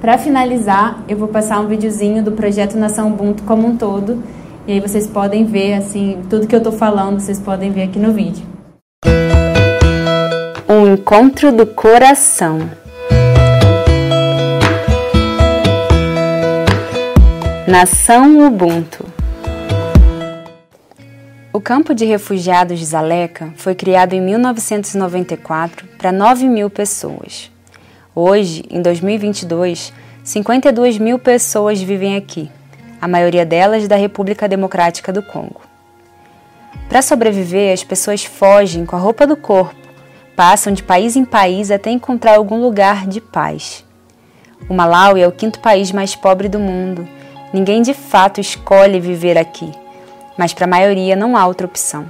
Para finalizar, eu vou passar um videozinho do projeto Nação Ubuntu como um todo. E aí vocês podem ver, assim, tudo que eu estou falando, vocês podem ver aqui no vídeo. Um encontro do coração. Nação Ubuntu. O campo de refugiados de Zaleca foi criado em 1994 para 9 mil pessoas. Hoje, em 2022, 52 mil pessoas vivem aqui, a maioria delas da República Democrática do Congo. Para sobreviver, as pessoas fogem com a roupa do corpo, passam de país em país até encontrar algum lugar de paz. O Malawi é o quinto país mais pobre do mundo Ninguém de fato escolhe viver aqui, mas para a maioria não há outra opção.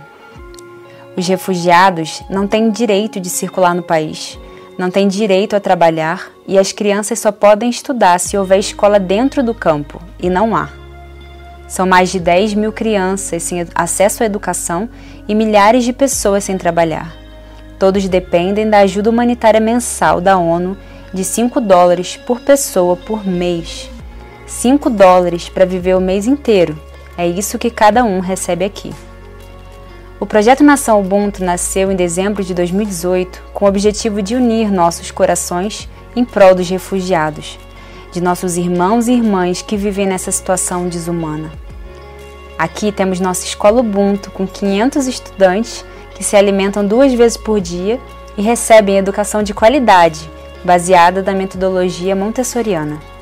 Os refugiados não têm direito de circular no país, não têm direito a trabalhar e as crianças só podem estudar se houver escola dentro do campo, e não há. São mais de 10 mil crianças sem acesso à educação e milhares de pessoas sem trabalhar. Todos dependem da ajuda humanitária mensal da ONU de 5 dólares por pessoa por mês. 5 dólares para viver o mês inteiro. É isso que cada um recebe aqui. O projeto Nação Ubuntu nasceu em dezembro de 2018 com o objetivo de unir nossos corações em prol dos refugiados, de nossos irmãos e irmãs que vivem nessa situação desumana. Aqui temos nossa escola Ubuntu com 500 estudantes que se alimentam duas vezes por dia e recebem educação de qualidade, baseada na metodologia montessoriana.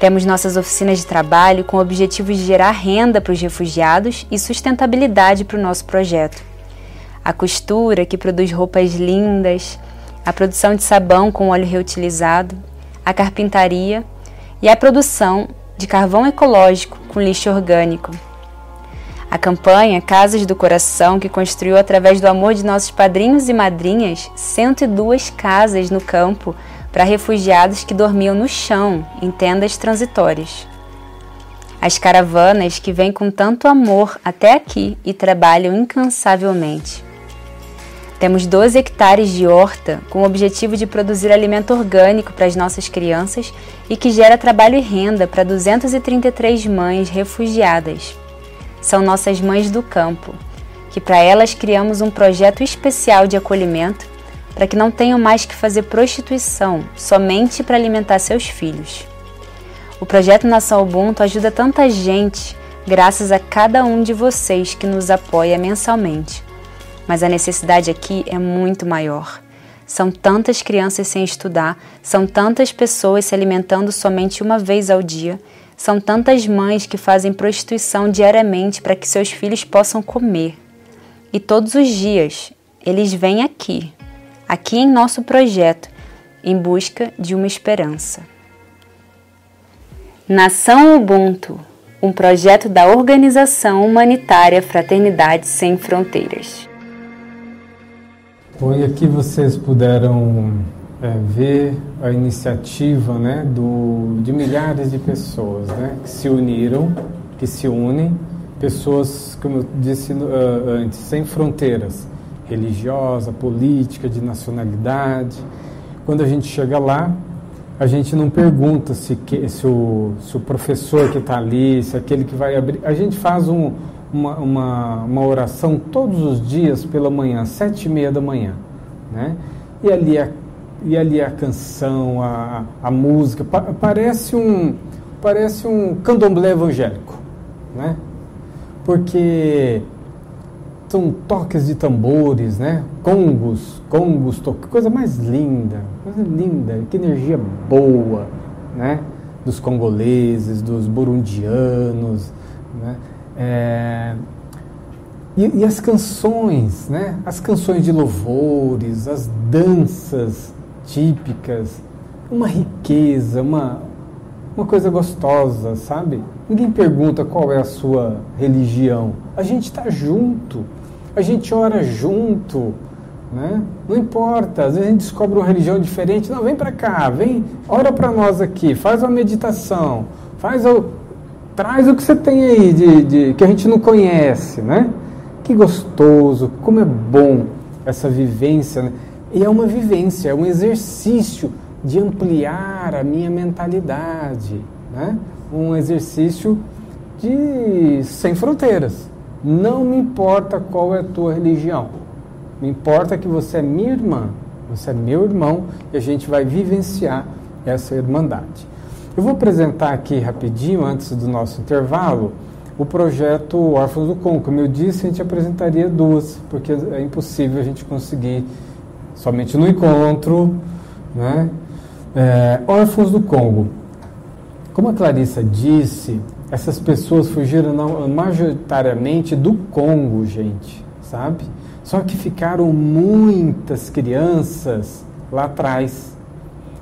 Temos nossas oficinas de trabalho com o objetivo de gerar renda para os refugiados e sustentabilidade para o nosso projeto. A costura, que produz roupas lindas, a produção de sabão com óleo reutilizado, a carpintaria e a produção de carvão ecológico com lixo orgânico. A campanha Casas do Coração, que construiu através do amor de nossos padrinhos e madrinhas 102 casas no campo para refugiados que dormiam no chão em tendas transitórias. As caravanas que vêm com tanto amor até aqui e trabalham incansavelmente. Temos 12 hectares de horta com o objetivo de produzir alimento orgânico para as nossas crianças e que gera trabalho e renda para 233 mães refugiadas. São nossas mães do campo, que para elas criamos um projeto especial de acolhimento para que não tenham mais que fazer prostituição somente para alimentar seus filhos. O projeto Nação Ubuntu ajuda tanta gente graças a cada um de vocês que nos apoia mensalmente. Mas a necessidade aqui é muito maior. São tantas crianças sem estudar, são tantas pessoas se alimentando somente uma vez ao dia, são tantas mães que fazem prostituição diariamente para que seus filhos possam comer. E todos os dias eles vêm aqui aqui em nosso projeto, em busca de uma esperança. Nação Ubuntu, um projeto da organização humanitária Fraternidade Sem Fronteiras. Bom, e aqui vocês puderam é, ver a iniciativa né, do, de milhares de pessoas né, que se uniram, que se unem, pessoas, como eu disse uh, antes, sem fronteiras religiosa, política, de nacionalidade. Quando a gente chega lá, a gente não pergunta se, que, se, o, se o professor que está ali, se aquele que vai abrir. A gente faz um, uma, uma, uma, oração todos os dias pela manhã, sete e meia da manhã. Né? E, ali a, e ali a canção, a, a música, pa, parece um, parece um candomblé evangélico. Né? Porque são toques de tambores, né? Congos, congos, to... coisa mais linda, coisa linda, que energia boa, né? Dos congoleses, dos burundianos, né? É... E, e, as canções, né? As canções de louvores, as danças típicas, uma riqueza, uma, uma coisa gostosa, sabe? Ninguém pergunta qual é a sua religião. A gente está junto a gente ora junto, Né? Não importa, às vezes a gente descobre uma religião diferente. Não, vem para cá, vem, ora para nós aqui, faz uma meditação, faz o, traz o que você tem aí de, de, que a gente não conhece, né? Que gostoso, como é bom essa vivência. Né? E é uma vivência, é um exercício de ampliar a minha mentalidade, né? Um exercício de sem fronteiras. Não me importa qual é a tua religião. Me importa que você é minha irmã, você é meu irmão e a gente vai vivenciar essa irmandade. Eu vou apresentar aqui rapidinho, antes do nosso intervalo, o projeto Órfãos do Congo. Como eu disse, a gente apresentaria duas, porque é impossível a gente conseguir somente no encontro. Né? É, Órfãos do Congo. Como a Clarissa disse, essas pessoas fugiram majoritariamente do Congo, gente, sabe? Só que ficaram muitas crianças lá atrás.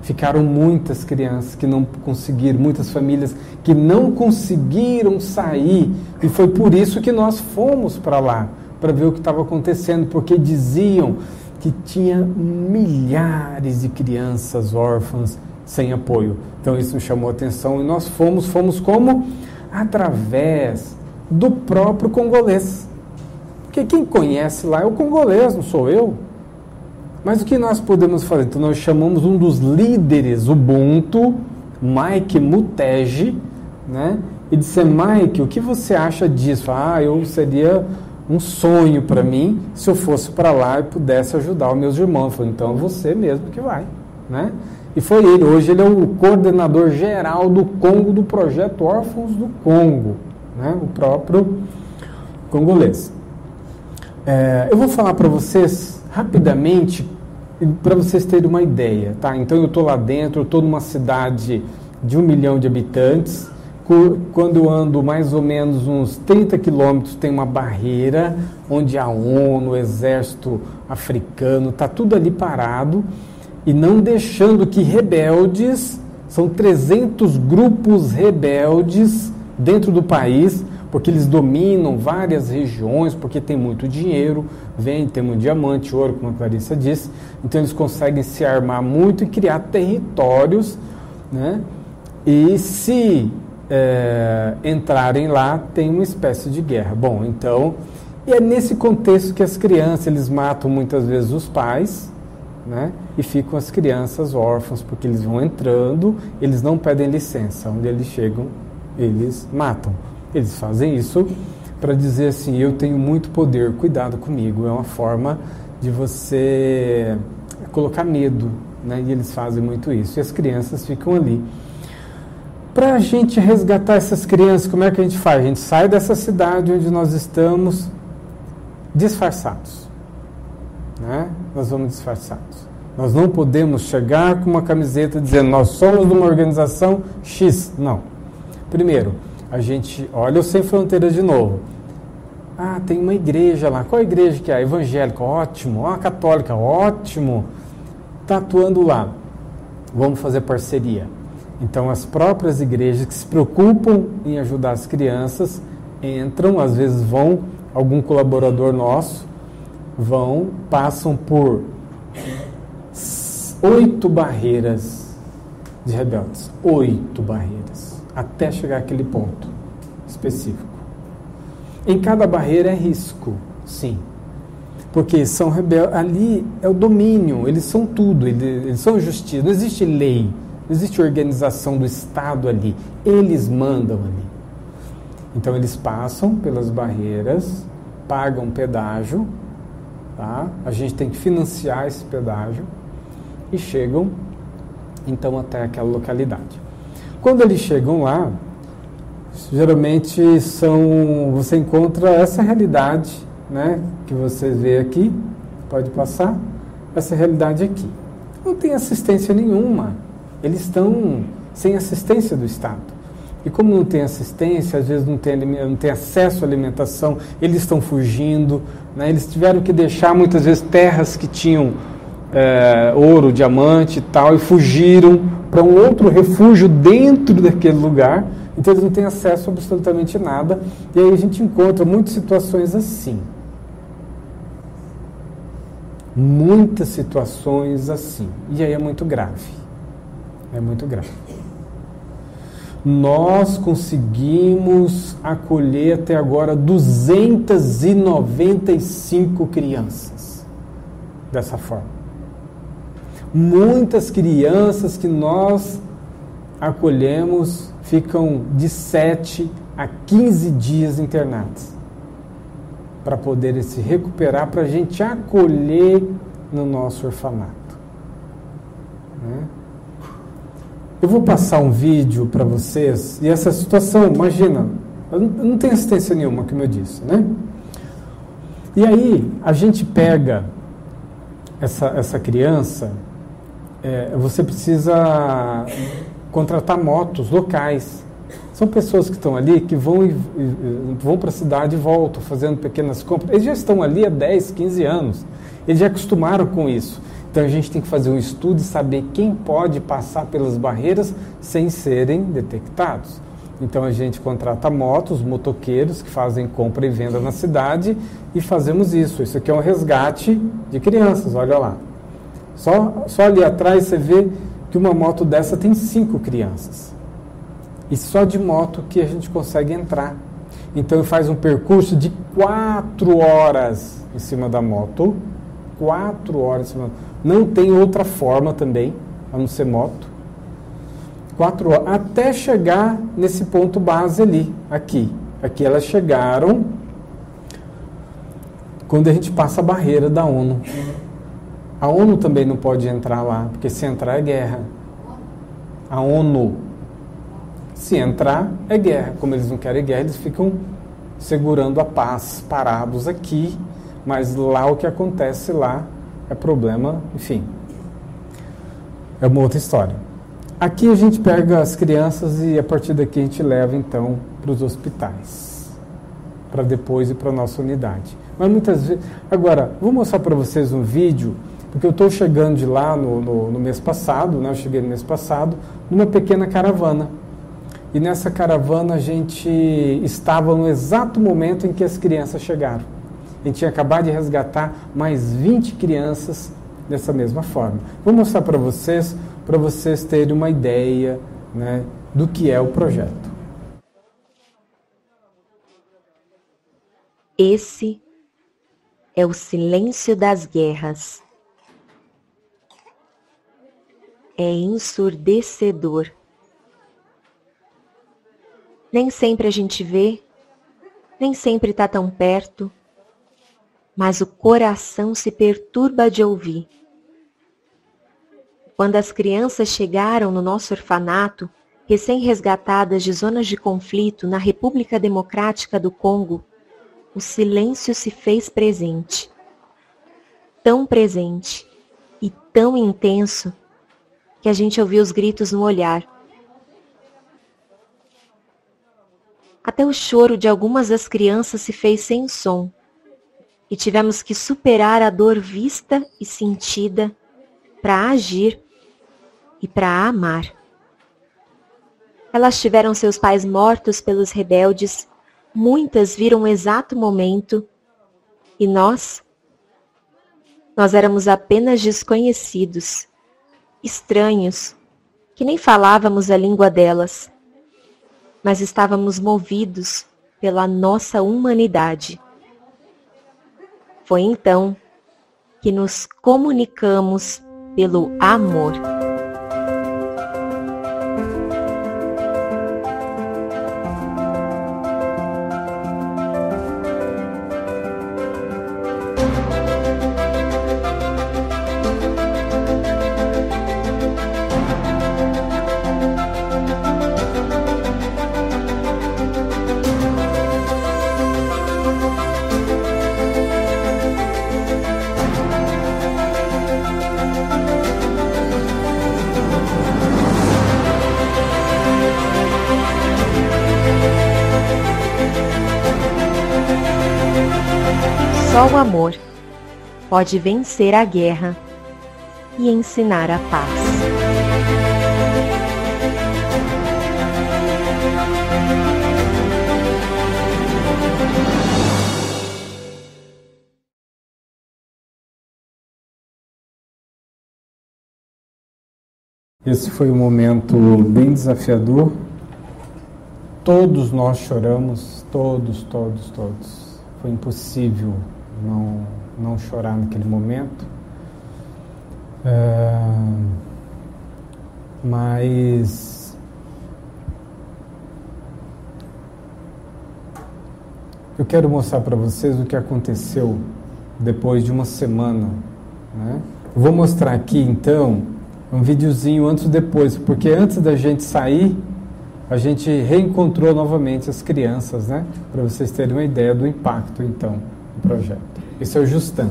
Ficaram muitas crianças que não conseguiram, muitas famílias que não conseguiram sair. E foi por isso que nós fomos para lá, para ver o que estava acontecendo, porque diziam que tinha milhares de crianças órfãs sem apoio. Então isso me chamou a atenção e nós fomos, fomos como? Através do próprio congolês. Porque quem conhece lá é o congolês, não sou eu. Mas o que nós podemos fazer? Então nós chamamos um dos líderes Ubuntu, Mike Mutege, né? E disse, Mike, o que você acha disso? Ah, eu seria um sonho para mim se eu fosse para lá e pudesse ajudar os meus irmãos. Falei, então você mesmo que vai, né? E foi ele. Hoje ele é o coordenador geral do Congo do projeto Órfãos do Congo, né? O próprio congolês. É, eu vou falar para vocês rapidamente, para vocês terem uma ideia, tá? Então eu estou lá dentro, eu estou numa cidade de um milhão de habitantes. Quando eu ando mais ou menos uns 30 quilômetros, tem uma barreira onde a ONU, o exército africano, está tudo ali parado e não deixando que rebeldes, são 300 grupos rebeldes dentro do país, porque eles dominam várias regiões, porque tem muito dinheiro, vem, tem muito diamante, ouro, como a Clarissa disse, então eles conseguem se armar muito e criar territórios, né? E se é, entrarem lá, tem uma espécie de guerra. Bom, então, e é nesse contexto que as crianças, eles matam muitas vezes os pais, né? E ficam as crianças órfãs, porque eles vão entrando, eles não pedem licença, onde eles chegam, eles matam. Eles fazem isso para dizer assim: eu tenho muito poder, cuidado comigo. É uma forma de você colocar medo, né? E eles fazem muito isso. E as crianças ficam ali. Para a gente resgatar essas crianças, como é que a gente faz? A gente sai dessa cidade onde nós estamos disfarçados. Né? Nós vamos disfarçados. Nós não podemos chegar com uma camiseta dizendo nós somos de uma organização X. Não. Primeiro, a gente olha o Sem Fronteiras de novo. Ah, tem uma igreja lá. Qual igreja que é? Evangélica, ótimo. Ah, católica, ótimo. Está atuando lá. Vamos fazer parceria. Então, as próprias igrejas que se preocupam em ajudar as crianças entram, às vezes vão, algum colaborador nosso, vão, passam por oito barreiras de rebeldes. Oito barreiras até chegar àquele ponto específico. Em cada barreira é risco, sim. Porque são rebeldes, ali é o domínio, eles são tudo, eles, eles são justiça, não existe lei, não existe organização do Estado ali, eles mandam ali. Então eles passam pelas barreiras, pagam pedágio, tá? a gente tem que financiar esse pedágio e chegam então até aquela localidade. Quando eles chegam lá, geralmente são você encontra essa realidade, né, que você vê aqui, pode passar, essa realidade aqui. Não tem assistência nenhuma. Eles estão sem assistência do Estado. E como não tem assistência, às vezes não tem, não tem acesso à alimentação, eles estão fugindo, né? eles tiveram que deixar muitas vezes terras que tinham é, ouro, diamante e tal, e fugiram para um outro refúgio dentro daquele lugar, então eles não têm acesso a absolutamente nada, e aí a gente encontra muitas situações assim. muitas situações assim. E aí é muito grave. É muito grave. Nós conseguimos acolher até agora 295 crianças dessa forma. Muitas crianças que nós acolhemos ficam de 7 a 15 dias internadas para poderem se recuperar, para a gente acolher no nosso orfanato. Né? Eu vou passar um vídeo para vocês, e essa situação, imagina, eu não tenho assistência nenhuma, como eu disse, né? E aí, a gente pega essa, essa criança, é, você precisa contratar motos locais são pessoas que estão ali que vão, vão para a cidade e voltam fazendo pequenas compras. Eles já estão ali há 10, 15 anos. Eles já acostumaram com isso. Então a gente tem que fazer um estudo e saber quem pode passar pelas barreiras sem serem detectados. Então a gente contrata motos, motoqueiros que fazem compra e venda na cidade e fazemos isso. Isso aqui é um resgate de crianças, olha lá. Só, só ali atrás você vê que uma moto dessa tem cinco crianças. E só de moto que a gente consegue entrar. Então faz um percurso de quatro horas em cima da moto. Quatro horas em cima. Não tem outra forma também, a não ser moto. Quatro horas. Até chegar nesse ponto base ali, aqui. Aqui elas chegaram quando a gente passa a barreira da ONU. A ONU também não pode entrar lá, porque se entrar é guerra. A ONU se entrar, é guerra. Como eles não querem guerra, eles ficam segurando a paz, parados aqui, mas lá o que acontece lá é problema, enfim. É uma outra história. Aqui a gente pega as crianças e a partir daqui a gente leva então para os hospitais, para depois ir para a nossa unidade. Mas muitas vezes. Agora, vou mostrar para vocês um vídeo, porque eu estou chegando de lá no, no, no mês passado, né? eu cheguei no mês passado, numa pequena caravana e nessa caravana a gente estava no exato momento em que as crianças chegaram. A gente tinha acabado de resgatar mais 20 crianças dessa mesma forma. Vou mostrar para vocês, para vocês terem uma ideia né, do que é o projeto. Esse é o silêncio das guerras. É ensurdecedor. Nem sempre a gente vê, nem sempre está tão perto, mas o coração se perturba de ouvir. Quando as crianças chegaram no nosso orfanato, recém-resgatadas de zonas de conflito na República Democrática do Congo, o silêncio se fez presente. Tão presente e tão intenso que a gente ouviu os gritos no olhar Até o choro de algumas das crianças se fez sem som. E tivemos que superar a dor vista e sentida para agir e para amar. Elas tiveram seus pais mortos pelos rebeldes, muitas viram o exato momento, e nós? Nós éramos apenas desconhecidos, estranhos, que nem falávamos a língua delas mas estávamos movidos pela nossa humanidade. Foi então que nos comunicamos pelo amor. pode vencer a guerra e ensinar a paz. Esse foi um momento bem desafiador. Todos nós choramos, todos, todos, todos. Foi impossível não, não chorar naquele momento. É, mas eu quero mostrar para vocês o que aconteceu depois de uma semana. Né? vou mostrar aqui então um videozinho antes e depois, porque antes da gente sair, a gente reencontrou novamente as crianças, né? Para vocês terem uma ideia do impacto então projeto. Esse é o Justan.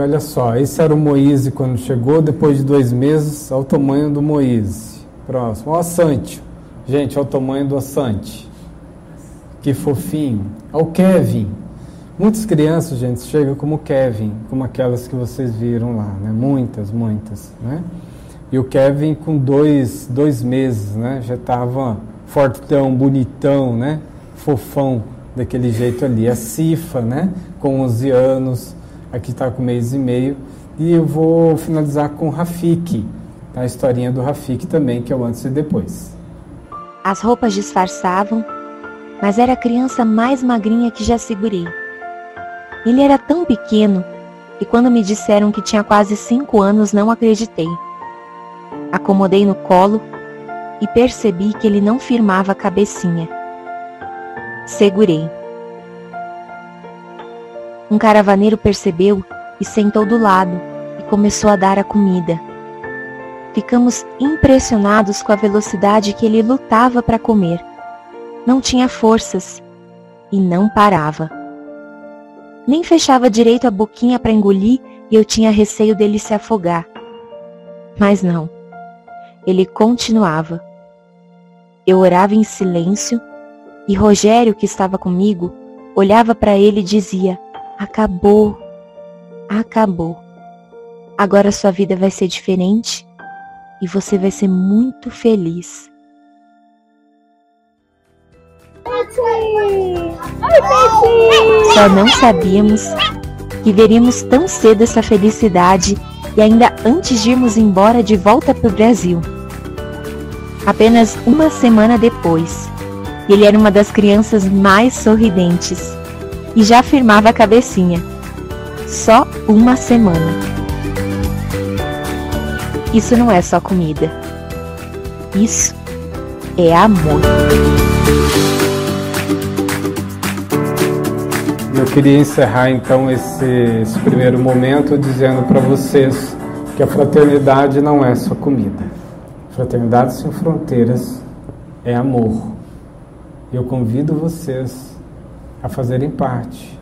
Olha só, esse era o Moise quando chegou, depois de dois meses, ao tamanho do Moise. Próximo, o Assante. Gente, olha o tamanho do Assante. Que fofinho. Ao Kevin. Muitas crianças, gente, chegam como Kevin, como aquelas que vocês viram lá, né? Muitas, muitas, né? E o Kevin com dois, dois meses, né? Já estava fortão, bonitão, né? Fofão, daquele jeito ali. A Cifa, né? Com 11 anos aqui está com mês e meio. E eu vou finalizar com Rafik, a historinha do Rafik também, que é o antes e depois. As roupas disfarçavam, mas era a criança mais magrinha que já segurei. Ele era tão pequeno que quando me disseram que tinha quase cinco anos não acreditei. Acomodei no colo e percebi que ele não firmava a cabecinha. Segurei. Um caravaneiro percebeu e sentou do lado e começou a dar a comida. Ficamos impressionados com a velocidade que ele lutava para comer. Não tinha forças e não parava. Nem fechava direito a boquinha para engolir e eu tinha receio dele se afogar. Mas não. Ele continuava. Eu orava em silêncio e Rogério, que estava comigo, olhava para ele e dizia: Acabou. Acabou. Agora sua vida vai ser diferente e você vai ser muito feliz. Só não sabíamos que veríamos tão cedo essa felicidade e ainda antes de irmos embora de volta para o Brasil. Apenas uma semana depois, ele era uma das crianças mais sorridentes e já firmava a cabecinha. Só uma semana. Isso não é só comida. Isso é amor. Eu queria encerrar então esse, esse primeiro momento dizendo para vocês que a fraternidade não é só comida. Fraternidade sem fronteiras é amor. Eu convido vocês a fazerem parte,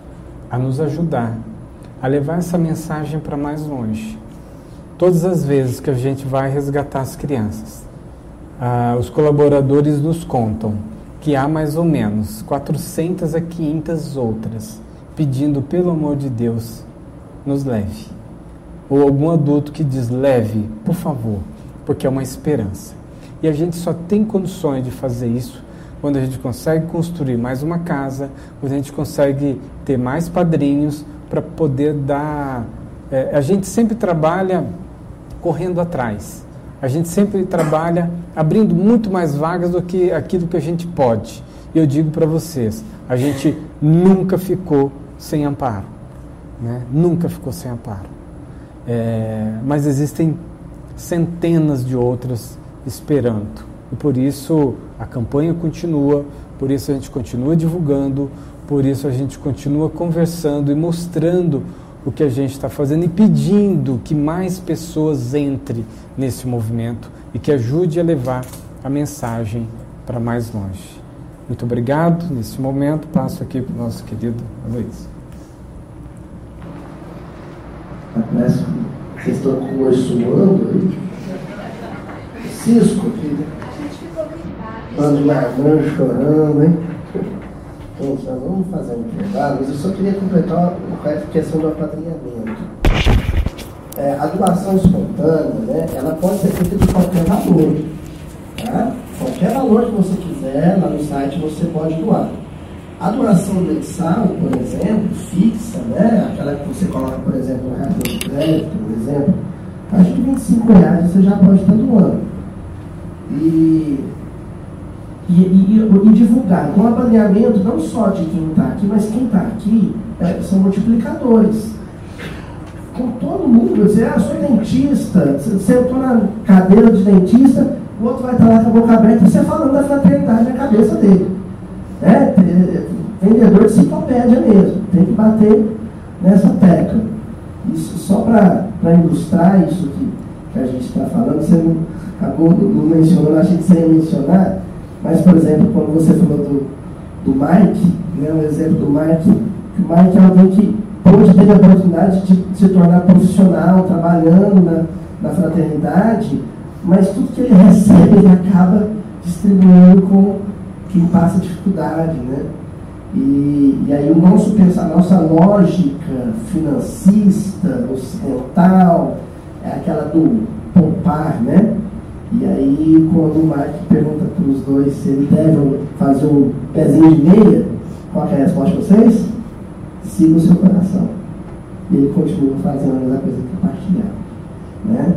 a nos ajudar, a levar essa mensagem para mais longe. Todas as vezes que a gente vai resgatar as crianças, ah, os colaboradores nos contam que há mais ou menos 400 a 500 outras pedindo, pelo amor de Deus, nos leve. Ou algum adulto que diz, leve, por favor, porque é uma esperança. E a gente só tem condições de fazer isso quando a gente consegue construir mais uma casa, quando a gente consegue ter mais padrinhos para poder dar. É, a gente sempre trabalha correndo atrás. A gente sempre trabalha abrindo muito mais vagas do que aquilo que a gente pode. E eu digo para vocês, a gente nunca ficou sem amparo. Né? Nunca ficou sem amparo. É, mas existem centenas de outras esperando. E por isso a campanha continua, por isso a gente continua divulgando, por isso a gente continua conversando e mostrando o que a gente está fazendo e pedindo que mais pessoas entrem nesse movimento e que ajude a levar a mensagem para mais longe. Muito obrigado. Nesse momento, passo aqui para o nosso querido Luiz. Vocês estão com o suando aí. Cisco, filho. Mano largando, chorando, hein? Nós vamos fazer um intervalo, mas eu só queria completar a questão do apadrinhamento. É, a doação espontânea, né, ela pode ser feita de qualquer valor. Tá? Qualquer valor que você quiser, lá no site você pode doar. A doação mensal, por exemplo, fixa, né? aquela que você coloca, por exemplo, no cartão de crédito, por exemplo, a partir de 25 reais você já pode estar doando. E, e, e, e divulgar. Então, o não só de quem está aqui, mas quem está aqui é, são multiplicadores. Com todo mundo, você, ah, sou dentista, sentou na cadeira de dentista, o outro vai estar lá com a boca aberta, você falando da fraternidade na cabeça dele. É, vendedor de enciclopédia mesmo, tem que bater nessa tecla. Isso só para ilustrar isso que, que a gente está falando, você não, acabou não mencionando, achei que você ia mencionar, mas por exemplo, quando você falou do, do Mike, né, um exemplo do Mike, o Mike é alguém que pôde ter a oportunidade de se tornar profissional, trabalhando na, na fraternidade, mas tudo que ele recebe ele acaba distribuindo com quem passa dificuldade, né? E, e aí o nosso pensar, a nossa lógica financista, ocidental, é aquela do poupar, né? E aí quando o Mark pergunta para os dois se ele deve fazer um pezinho de meia, qual é a resposta de vocês? Siga o seu coração. E ele continua fazendo a mesma coisa que compartilhar. Né?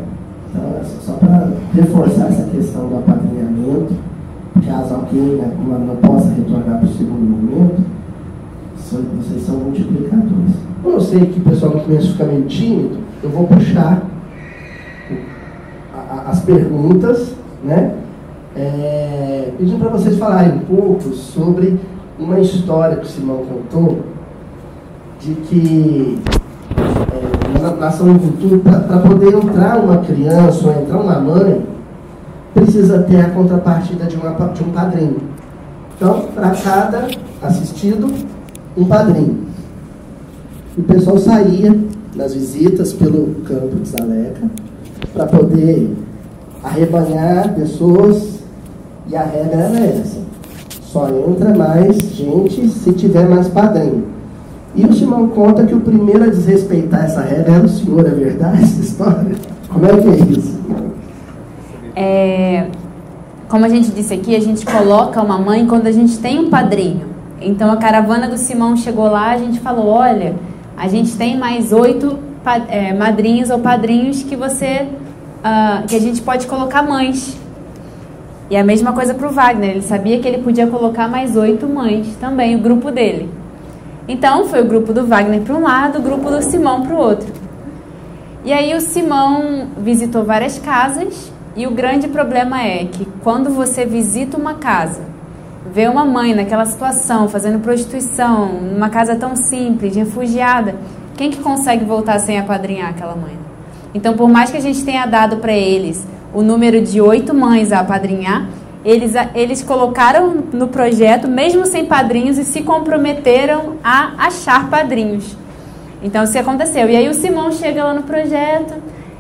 Então, é só para reforçar essa questão do apadrinhamento, caso alguém né, não possa retornar para o segundo momento, vocês são multiplicadores. Eu sei que o pessoal no começo fica meio tímido, eu vou puxar as perguntas, né? É, pedindo para vocês falarem um pouco sobre uma história que o Simão contou de que é, na nação do futuro, para poder entrar uma criança ou entrar uma mãe, precisa ter a contrapartida de, uma, de um padrinho. Então, para cada assistido, um padrinho. O pessoal saía nas visitas pelo campo de Zaleca para poder arrebanhar pessoas e a regra era essa. Só entra mais gente se tiver mais padrinho. E o Simão conta que o primeiro a desrespeitar essa regra era o senhor, é verdade essa história? Como é que é isso? É, como a gente disse aqui, a gente coloca uma mãe quando a gente tem um padrinho. Então a caravana do Simão chegou lá, a gente falou: olha, a gente tem mais oito é, madrinhos ou padrinhos que você uh, que a gente pode colocar mães. E a mesma coisa para o Wagner, ele sabia que ele podia colocar mais oito mães também, o grupo dele. Então foi o grupo do Wagner para um lado, o grupo do Simão para o outro. E aí o Simão visitou várias casas e o grande problema é que quando você visita uma casa, vê uma mãe naquela situação, fazendo prostituição, numa casa tão simples, refugiada, quem que consegue voltar sem apadrinhar aquela mãe? Então, por mais que a gente tenha dado para eles o número de oito mães a apadrinhar, eles, eles colocaram no projeto, mesmo sem padrinhos, e se comprometeram a achar padrinhos. Então, isso aconteceu. E aí o Simão chega lá no projeto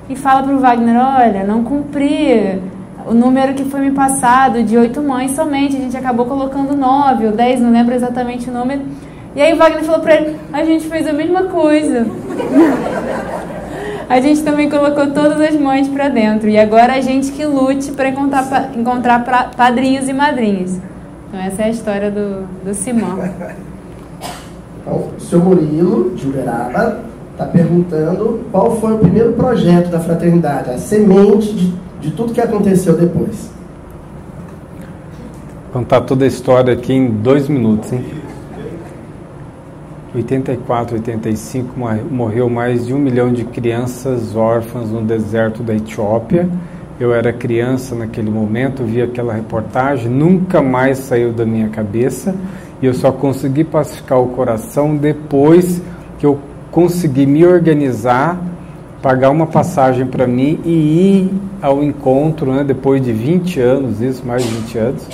e fala para o Wagner, olha, não cumpri o número que foi me passado de oito mães somente, a gente acabou colocando nove ou dez, não lembro exatamente o número. E aí o Wagner falou para ele, a gente fez a mesma coisa. A gente também colocou todas as mães para dentro. E agora a gente que lute para encontrar, encontrar padrinhos e madrinhas. Então essa é a história do, do Simão. Então, o seu Murilo, de Uberaba, está perguntando qual foi o primeiro projeto da fraternidade, a semente de, de tudo que aconteceu depois. Vou contar toda a história aqui em dois minutos, hein? 84, 85 morreu mais de um milhão de crianças órfãs no deserto da Etiópia. Eu era criança naquele momento, vi aquela reportagem, nunca mais saiu da minha cabeça e eu só consegui pacificar o coração depois que eu consegui me organizar, pagar uma passagem para mim e ir ao encontro, né, depois de 20 anos, isso, mais de 20 anos,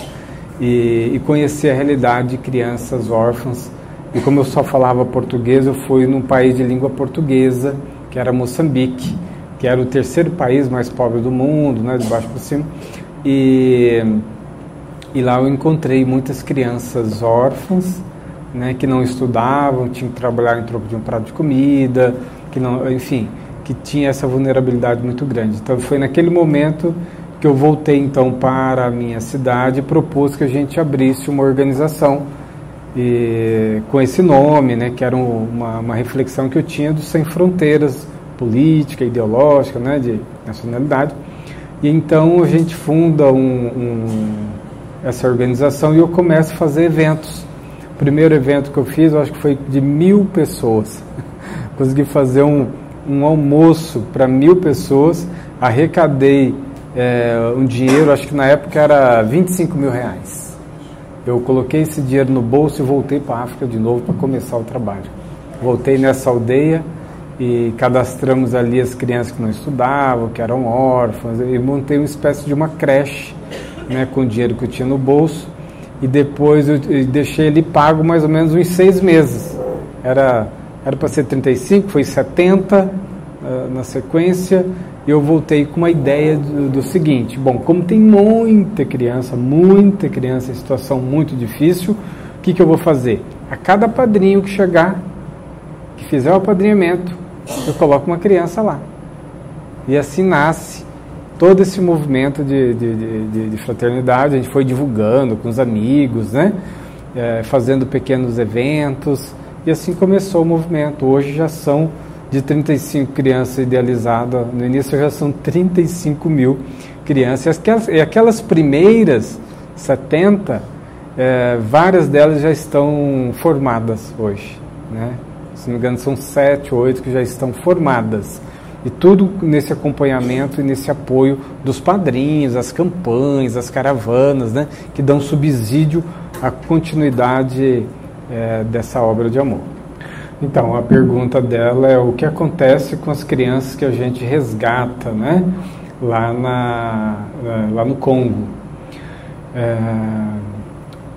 e, e conhecer a realidade de crianças órfãs. E como eu só falava português, eu fui num país de língua portuguesa, que era Moçambique, que era o terceiro país mais pobre do mundo, né, de baixo para cima. E, e lá eu encontrei muitas crianças órfãs, né, que não estudavam, tinham que trabalhar em troco de um prato de comida, que não, enfim, que tinha essa vulnerabilidade muito grande. Então foi naquele momento que eu voltei então para a minha cidade e propus que a gente abrisse uma organização e, com esse nome, né, que era uma, uma reflexão que eu tinha do sem fronteiras política, ideológica, né, de nacionalidade. E então a gente funda um, um, essa organização e eu começo a fazer eventos. O primeiro evento que eu fiz, eu acho que foi de mil pessoas. Consegui fazer um, um almoço para mil pessoas, arrecadei é, um dinheiro, acho que na época era 25 mil reais. Eu coloquei esse dinheiro no bolso e voltei para a África de novo para começar o trabalho. Voltei nessa aldeia e cadastramos ali as crianças que não estudavam, que eram órfãs, e montei uma espécie de uma creche né, com o dinheiro que eu tinha no bolso. E depois eu deixei ele pago mais ou menos uns seis meses. Era era para ser 35, foi 70 uh, ah, na sequência eu voltei com uma ideia do, do, seguinte: bom, como tem muita criança, muita criança em situação muito difícil, o que, que eu vou fazer? A cada padrinho que chegar, que fizer o apadrinhamento, eu coloco uma criança lá. E assim nasce todo esse movimento de, de, de, de fraternidade. A gente foi divulgando com os amigos, né? É, fazendo pequenos eventos. E assim começou o movimento. Hoje já são de 35 crianças idealizadas, no início já são 35 mil crianças. E aquelas, primeiras 70, é, várias delas já estão formadas hoje. Né? Se não me engano, são sete ou oito que já estão formadas. E tudo nesse acompanhamento e nesse apoio dos padrinhos, as campanhas, as caravanas, né? que dão subsídio à continuidade é, dessa obra de amor. Então, a pergunta dela é o que acontece com as crianças que a gente resgata, né? Lá, na, é, lá no Congo. É,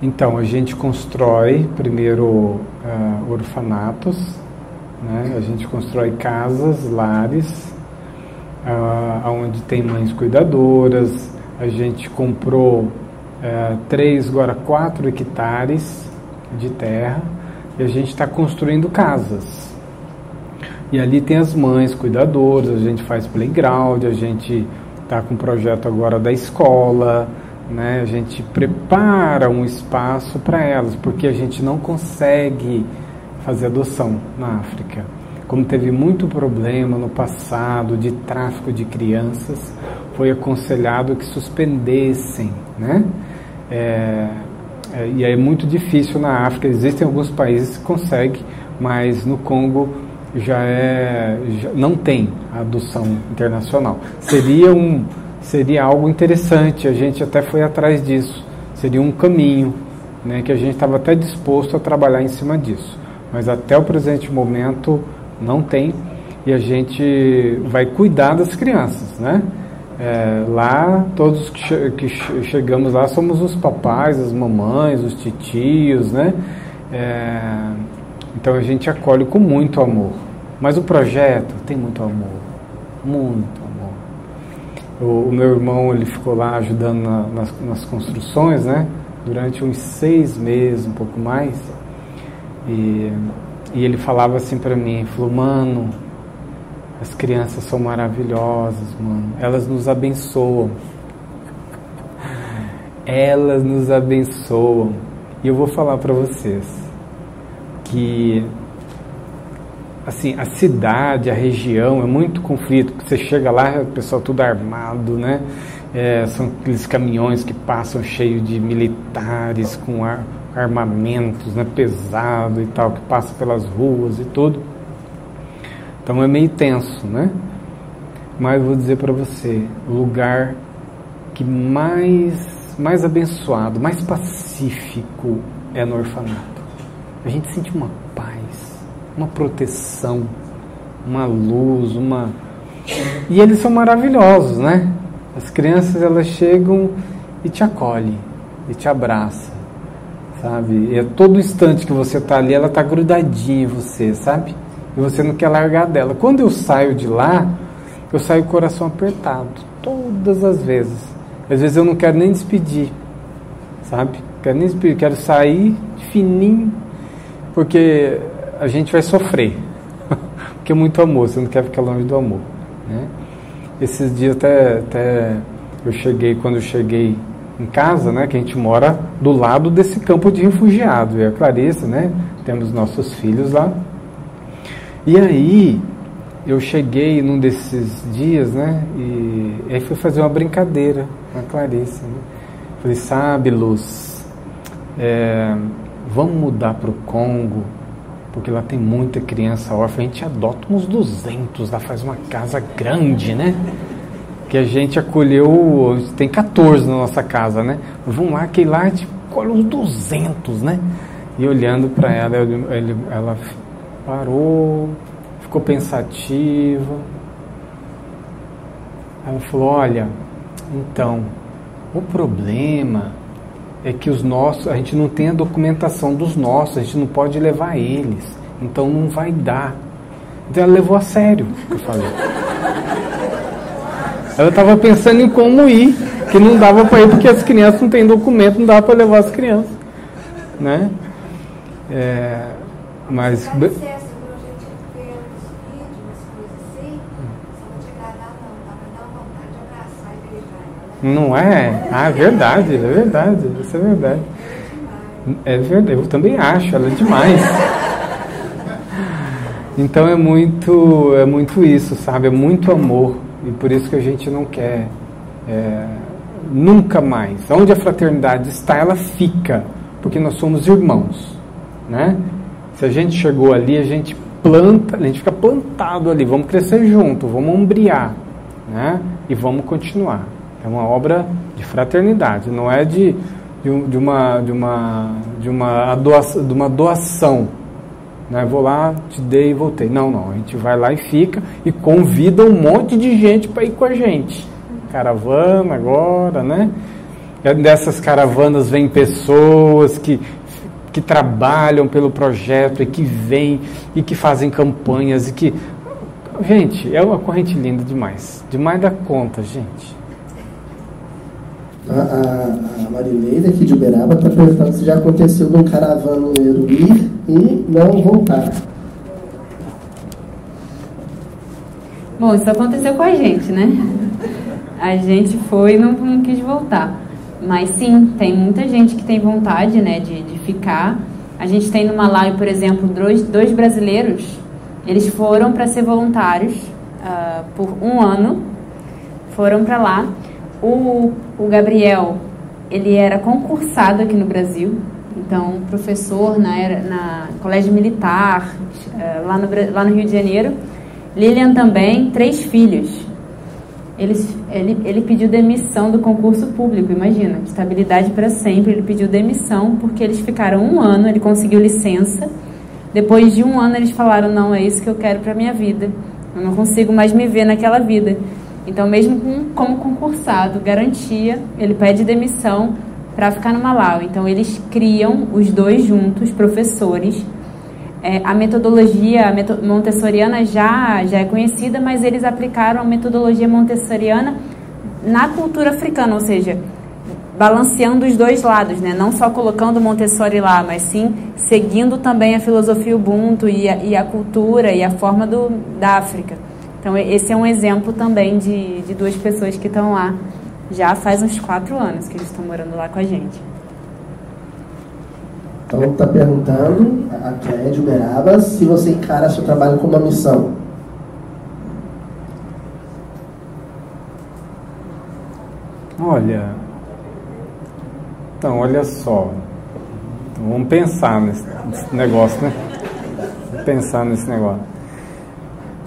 então, a gente constrói primeiro uh, orfanatos, né? a gente constrói casas, lares, uh, onde tem mães cuidadoras, a gente comprou uh, três, agora quatro hectares de terra e a gente está construindo casas. E ali tem as mães cuidadoras, a gente faz playground, a gente está com o projeto agora da escola, né? a gente prepara um espaço para elas, porque a gente não consegue fazer adoção na África. Como teve muito problema no passado de tráfico de crianças, foi aconselhado que suspendessem, né? É, é, e é muito difícil na África. Existem alguns países que conseguem, mas no Congo já é já não tem adoção internacional. Seria um seria algo interessante. A gente até foi atrás disso. Seria um caminho, né, que a gente estava até disposto a trabalhar em cima disso. Mas até o presente momento não tem e a gente vai cuidar das crianças, né? É, lá, todos que, che que che chegamos lá somos os papais, as mamães, os titios, né? É, então a gente acolhe com muito amor. Mas o projeto tem muito amor, muito amor. O, o meu irmão ele ficou lá ajudando na, nas, nas, construções, né? Durante uns seis meses, um pouco mais. E, e ele falava assim para mim, falou, mano, as crianças são maravilhosas, mano. Elas nos abençoam. Elas nos abençoam. E eu vou falar para vocês que assim, a cidade, a região é muito conflito. Você chega lá, o pessoal tudo armado, né? É, são aqueles caminhões que passam cheios de militares com ar, armamentos, né, pesado e tal, que passam pelas ruas e tudo. Então é meio tenso, né? Mas vou dizer para você, o lugar que mais mais abençoado, mais pacífico é no orfanato. A gente sente uma paz, uma proteção, uma luz, uma e eles são maravilhosos, né? As crianças elas chegam e te acolhem. e te abraça, sabe? E é todo instante que você está ali, ela está grudadinha em você, sabe? E você não quer largar dela. Quando eu saio de lá, eu saio com o coração apertado, todas as vezes. Às vezes eu não quero nem despedir, sabe? Quero nem despedir, quero sair fininho, porque a gente vai sofrer. porque é muito amor, você não quer ficar longe do amor, né? Esses dias até, até eu cheguei, quando eu cheguei em casa, né, que a gente mora do lado desse campo de refugiados, eu e a Clarice, né, temos nossos filhos lá. E aí eu cheguei num desses dias, né, e, aí fui fazer uma brincadeira com a Clarice, né. Falei, sabe, Luz, é, vamos mudar para o Congo, porque lá tem muita criança órfã, a gente adota uns 200, lá faz uma casa grande, né? Que a gente acolheu, tem 14 na nossa casa, né? Vamos lá, que lá a gente colhe uns 200, né? E olhando para ela, ela parou, ficou pensativa. Ela falou: Olha, então, o problema é que os nossos, a gente não tem a documentação dos nossos, a gente não pode levar eles, então não vai dar. Então ela levou a sério o que eu falei. Ela estava pensando em como ir, que não dava para ir porque as crianças não têm documento, não dava para levar as crianças, né? É, mas Não é? Ah, é verdade, é verdade, isso é verdade. É verdade, eu também acho, ela é demais. Então é muito, é muito isso, sabe? É muito amor. E por isso que a gente não quer é, nunca mais. Onde a fraternidade está, ela fica. Porque nós somos irmãos. Né? Se a gente chegou ali, a gente planta, a gente fica plantado ali. Vamos crescer junto, vamos ombrear. Né? E vamos continuar. É uma obra de fraternidade, não é de, de, uma, de, uma, de, uma doação, de uma doação. Né? Vou lá, te dei e voltei. Não, não. A gente vai lá e fica e convida um monte de gente para ir com a gente. Caravana agora, né? E dessas caravanas vêm pessoas que, que trabalham pelo projeto e que vêm e que fazem campanhas e que. Gente, é uma corrente linda demais. Demais da conta, gente. A, a, a aqui de Uberaba está perguntando se já aconteceu de um caravaneiro ir e não voltar. Bom, isso aconteceu com a gente, né? A gente foi e não, não quis voltar. Mas sim, tem muita gente que tem vontade né, de, de ficar. A gente tem no Malawi, por exemplo, dois, dois brasileiros. Eles foram para ser voluntários uh, por um ano. Foram para lá. O, o Gabriel, ele era concursado aqui no Brasil, então professor na, era, na colégio militar, eh, lá no, lá no Rio de Janeiro. Lilian também, três filhos. Ele, ele, ele pediu demissão do concurso público, imagina, estabilidade para sempre. Ele pediu demissão porque eles ficaram um ano, ele conseguiu licença. Depois de um ano, eles falaram: Não, é isso que eu quero para minha vida. Eu não consigo mais me ver naquela vida. Então, mesmo com, como concursado, garantia, ele pede demissão para ficar no Malau. Então, eles criam os dois juntos, professores. É, a metodologia a montessoriana já, já é conhecida, mas eles aplicaram a metodologia montessoriana na cultura africana, ou seja, balanceando os dois lados, né? não só colocando Montessori lá, mas sim seguindo também a filosofia Ubuntu e a, e a cultura e a forma do, da África. Então, esse é um exemplo também de, de duas pessoas que estão lá. Já faz uns quatro anos que eles estão morando lá com a gente. Então, está perguntando, a Cléia de Uberaba, se você encara seu trabalho como uma missão. Olha, então, olha só. Então, vamos pensar nesse, nesse negócio, né? Vamos pensar nesse negócio.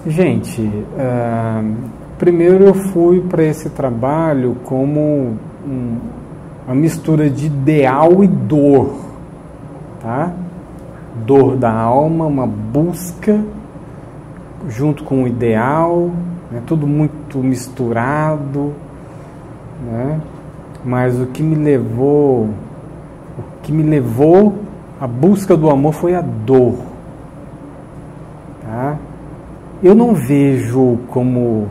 Gente, uh, primeiro eu fui para esse trabalho como um, uma mistura de ideal e dor, tá? Dor da alma, uma busca junto com o ideal, né? tudo muito misturado, né? Mas o que me levou O que me levou à busca do amor foi a dor. Tá? Eu não vejo como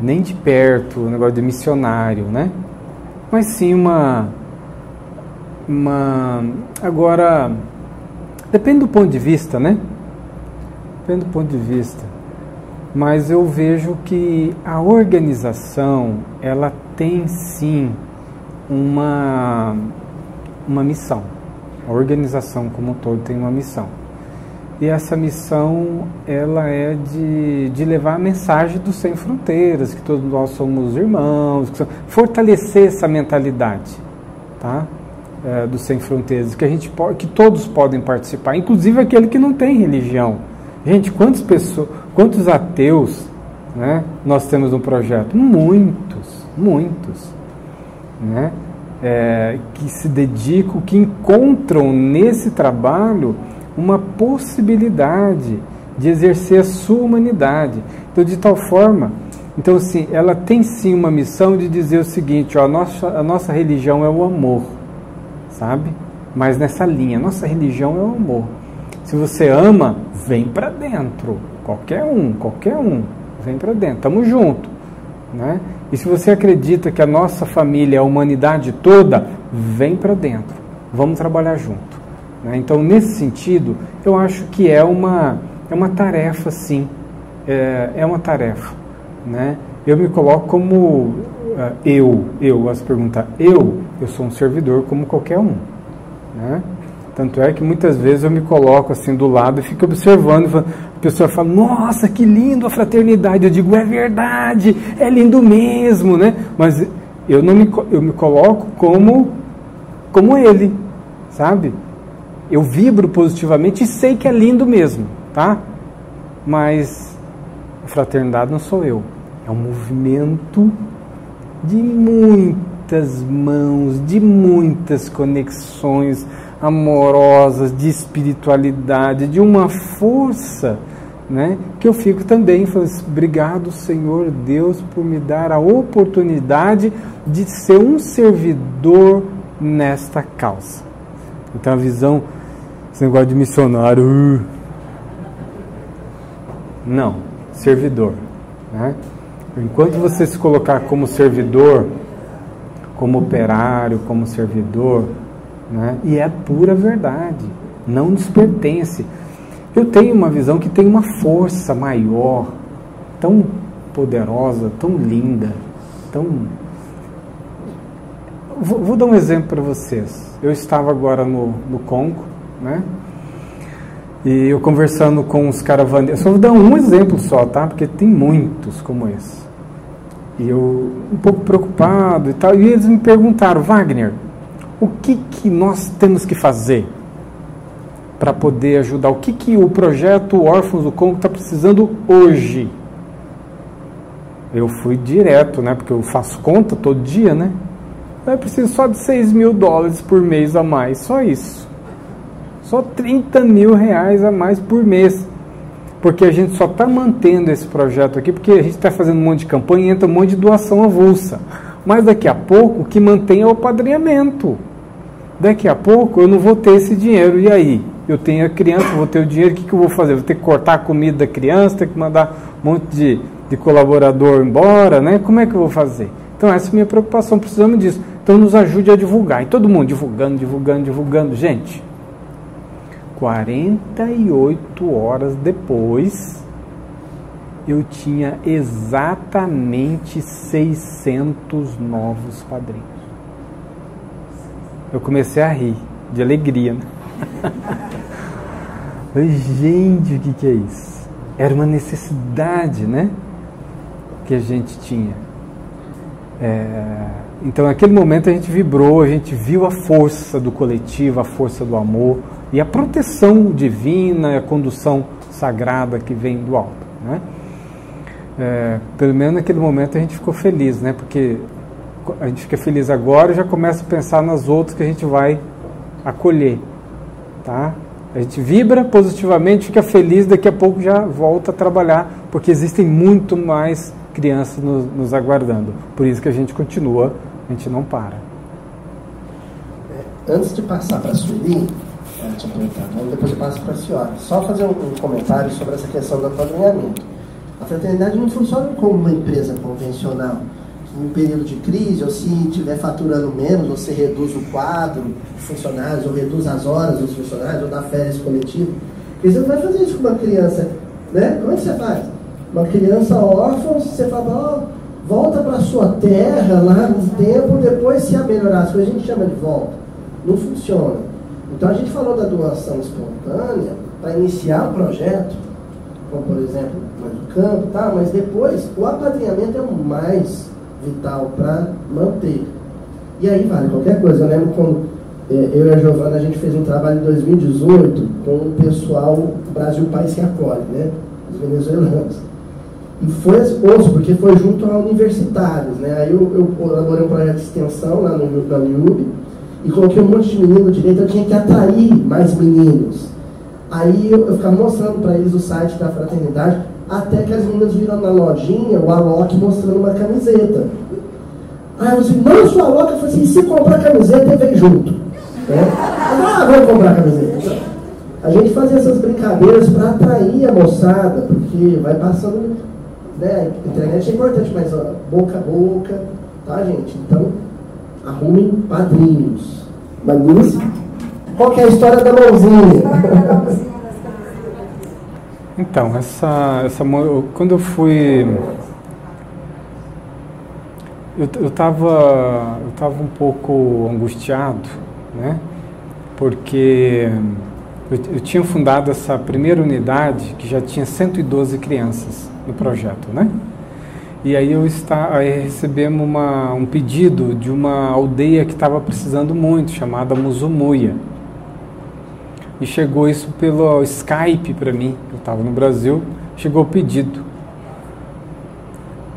nem de perto o negócio de missionário, né? Mas sim uma uma agora depende do ponto de vista, né? Depende do ponto de vista. Mas eu vejo que a organização, ela tem sim uma uma missão. A organização como um todo tem uma missão. E essa missão ela é de, de levar a mensagem do Sem Fronteiras, que todos nós somos irmãos, fortalecer essa mentalidade, tá? É, do Sem Fronteiras, que a gente pode, que todos podem participar, inclusive aquele que não tem religião. Gente, quantas pessoas, quantos ateus, né? Nós temos no projeto, muitos, muitos, né? É, que se dedicam, que encontram nesse trabalho uma possibilidade de exercer a sua humanidade. Então, de tal forma, então assim, ela tem sim uma missão de dizer o seguinte, ó, a nossa, a nossa religião é o amor, sabe? Mas nessa linha, nossa religião é o amor. Se você ama, vem para dentro. Qualquer um, qualquer um, vem para dentro. Tamo junto, né? E se você acredita que a nossa família a humanidade toda, vem para dentro. Vamos trabalhar junto. Né? Então, nesse sentido, eu acho que é uma, é uma tarefa, sim. É, é uma tarefa. Né? Eu me coloco como uh, eu, eu, gosto de perguntar, eu, eu sou um servidor como qualquer um. Né? Tanto é que muitas vezes eu me coloco assim do lado e fico observando. A pessoa fala, nossa, que lindo a fraternidade. Eu digo, é verdade, é lindo mesmo, né? Mas eu não me, eu me coloco como, como ele, sabe? Eu vibro positivamente e sei que é lindo mesmo, tá? Mas a fraternidade não sou eu, é um movimento de muitas mãos, de muitas conexões amorosas, de espiritualidade, de uma força, né? Que eu fico também falando, assim, obrigado Senhor Deus por me dar a oportunidade de ser um servidor nesta causa. Então a visão, esse negócio de missionário. Uh, não, servidor. Né? Enquanto você se colocar como servidor, como operário, como servidor, né? e é pura verdade, não nos pertence. Eu tenho uma visão que tem uma força maior, tão poderosa, tão linda, tão Vou, vou dar um exemplo para vocês. Eu estava agora no, no Congo, né? E eu conversando com os caravaneiros. Só vou dar um exemplo só, tá? Porque tem muitos como esse. E eu um pouco preocupado e tal. E eles me perguntaram, Wagner, o que, que nós temos que fazer para poder ajudar? O que, que o projeto Órfãos do Congo está precisando hoje? Eu fui direto, né? Porque eu faço conta todo dia, né? Eu preciso só de 6 mil dólares por mês a mais, só isso. Só 30 mil reais a mais por mês. Porque a gente só está mantendo esse projeto aqui, porque a gente está fazendo um monte de campanha e entra um monte de doação avulsa. Mas daqui a pouco o que mantém é o padrinhamento. Daqui a pouco eu não vou ter esse dinheiro. E aí? Eu tenho a criança, vou ter o dinheiro, o que, que eu vou fazer? Vou ter que cortar a comida da criança, ter que mandar um monte de, de colaborador embora, né? Como é que eu vou fazer? Então essa é a minha preocupação, precisamos disso. Então nos ajude a divulgar. E todo mundo divulgando, divulgando, divulgando. Gente, 48 horas depois, eu tinha exatamente 600 novos padrinhos. Eu comecei a rir, de alegria. Né? Gente, o que, que é isso? Era uma necessidade, né? Que a gente tinha. É então, naquele momento, a gente vibrou, a gente viu a força do coletivo, a força do amor e a proteção divina, a condução sagrada que vem do alto. Né? É, pelo menos naquele momento a gente ficou feliz, né? porque a gente fica feliz agora e já começa a pensar nas outras que a gente vai acolher. Tá? A gente vibra positivamente, fica feliz, daqui a pouco já volta a trabalhar, porque existem muito mais crianças nos, nos aguardando. Por isso que a gente continua a gente não para. É, antes de passar para a Sueli, perguntar, então depois eu passo para a senhora. Só fazer um, comentário sobre essa questão do apadrinhamento. A fraternidade não funciona como uma empresa convencional. Em um período de crise, ou se estiver faturando menos, você reduz o quadro de funcionários, ou reduz as horas dos funcionários, ou dá férias coletivo. Você não vai fazer isso com uma criança, né? Como é que você faz? Uma criança órfã, você fala, ó, volta para sua terra lá no tempo, depois se a melhorar as coisas, a gente chama de volta. Não funciona. Então a gente falou da doação espontânea para iniciar o projeto, como por exemplo, no campo, tá? mas depois o apadrinhamento é o mais vital para manter. E aí vale qualquer coisa. Eu lembro quando é, eu e a Giovana a gente fez um trabalho em 2018 com o pessoal Brasil País que acolhe, né? Os venezuelanos. E foi osso, porque foi junto a universitários, né? Aí eu, eu elaborei um projeto de extensão lá no, na UNIUB e coloquei um monte de menino direito, eu tinha que atrair mais meninos. Aí eu, eu ficava mostrando para eles o site da fraternidade, até que as meninas viram na lojinha o Alok mostrando uma camiseta. Aí eu disse, não, sua Alok, eu falei assim, se comprar camiseta, vem junto. Né? Ah, vamos comprar camiseta. A gente fazia essas brincadeiras para atrair a moçada, porque vai passando. Né? A internet é importante, mas ó, boca a boca, tá, gente? Então, arrumem padrinhos. Magnífico. Qual que é a história da mãozinha? Então, essa, essa quando eu fui eu eu estava eu tava um pouco angustiado, né? Porque eu, eu, tinha fundado essa primeira unidade que já tinha 112 crianças no projeto, né? E aí eu está, aí recebemos uma, um pedido de uma aldeia que estava precisando muito, chamada Muzumuia. E chegou isso pelo Skype para mim, eu estava no Brasil, chegou o pedido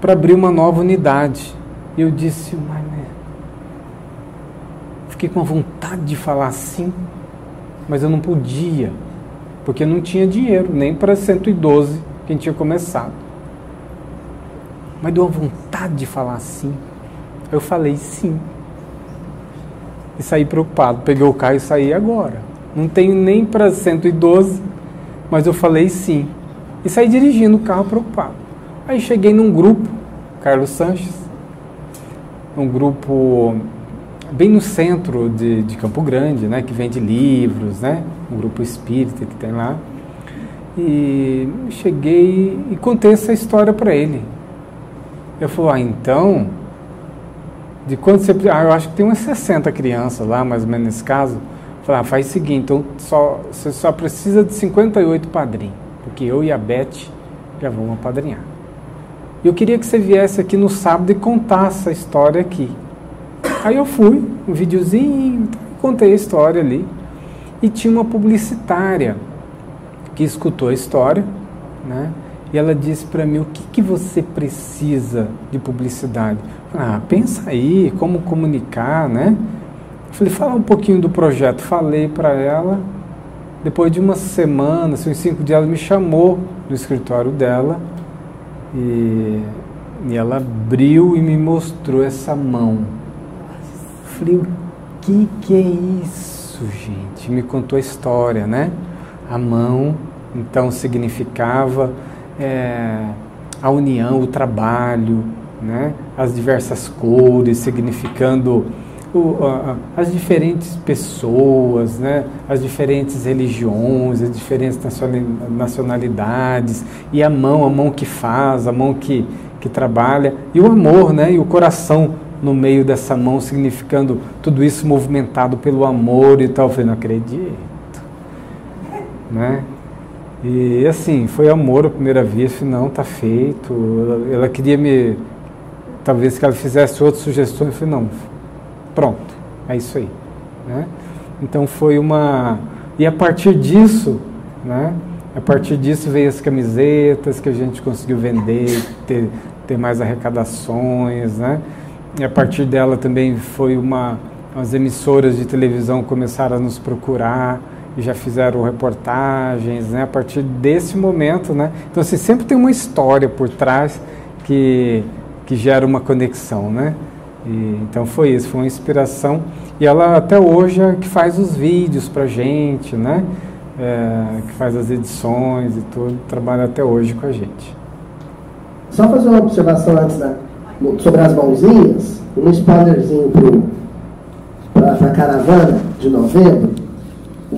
para abrir uma nova unidade. E eu disse, mas né? fiquei com vontade de falar assim, mas eu não podia, porque não tinha dinheiro, nem para 112 que a gente tinha começado. Mas deu uma vontade de falar assim. Eu falei sim. E saí preocupado. Peguei o carro e saí agora. Não tenho nem para 112, mas eu falei sim. E saí dirigindo o carro preocupado. Aí cheguei num grupo, Carlos Sanches, um grupo bem no centro de, de Campo Grande, né, que vende livros, né, um grupo espírita que tem lá. E cheguei e contei essa história para ele. Eu falei, ah, então, de quanto você Ah, eu acho que tem umas 60 crianças lá, mais ou menos nesse caso. Eu falei, ah, faz o seguinte, então só, você só precisa de 58 padrinhos, porque eu e a Beth já vamos apadrinhar. Eu queria que você viesse aqui no sábado e contasse essa história aqui. Aí eu fui, um videozinho, contei a história ali. E tinha uma publicitária que escutou a história, né? E ela disse para mim: o que, que você precisa de publicidade? Ah, pensa aí, como comunicar, né? Eu falei: fala um pouquinho do projeto. Falei para ela. Depois de uma semana, assim, cinco dias, ela me chamou no escritório dela e, e ela abriu e me mostrou essa mão. Eu falei: o que, que é isso, gente? Me contou a história, né? A mão, então significava é, a união, o trabalho, né? as diversas cores, significando o, a, as diferentes pessoas, né? as diferentes religiões, as diferentes nacionalidades, e a mão, a mão que faz, a mão que, que trabalha, e o amor, né? e o coração no meio dessa mão, significando tudo isso movimentado pelo amor e tal. Eu falei, não acredito. Né? E assim, foi amor à primeira vista, não, tá feito. Ela, ela, queria me. Talvez que ela fizesse outras sugestões, eu falei, não, pronto, é isso aí. Né? Então foi uma. E a partir disso, né? A partir disso veio as camisetas que a gente conseguiu vender, ter, ter mais arrecadações, né? E a partir dela também foi uma. As emissoras de televisão começaram a nos procurar já fizeram reportagens, né? A partir desse momento, né? Então, assim, sempre tem uma história por trás que, que gera uma conexão, né? E, então foi isso, foi uma inspiração. E ela até hoje é que faz os vídeos pra gente, né? É, que faz as edições e tudo, trabalha até hoje com a gente. Só fazer uma observação antes da, sobre as mãozinhas, um spoilerzinho para a caravana de novembro.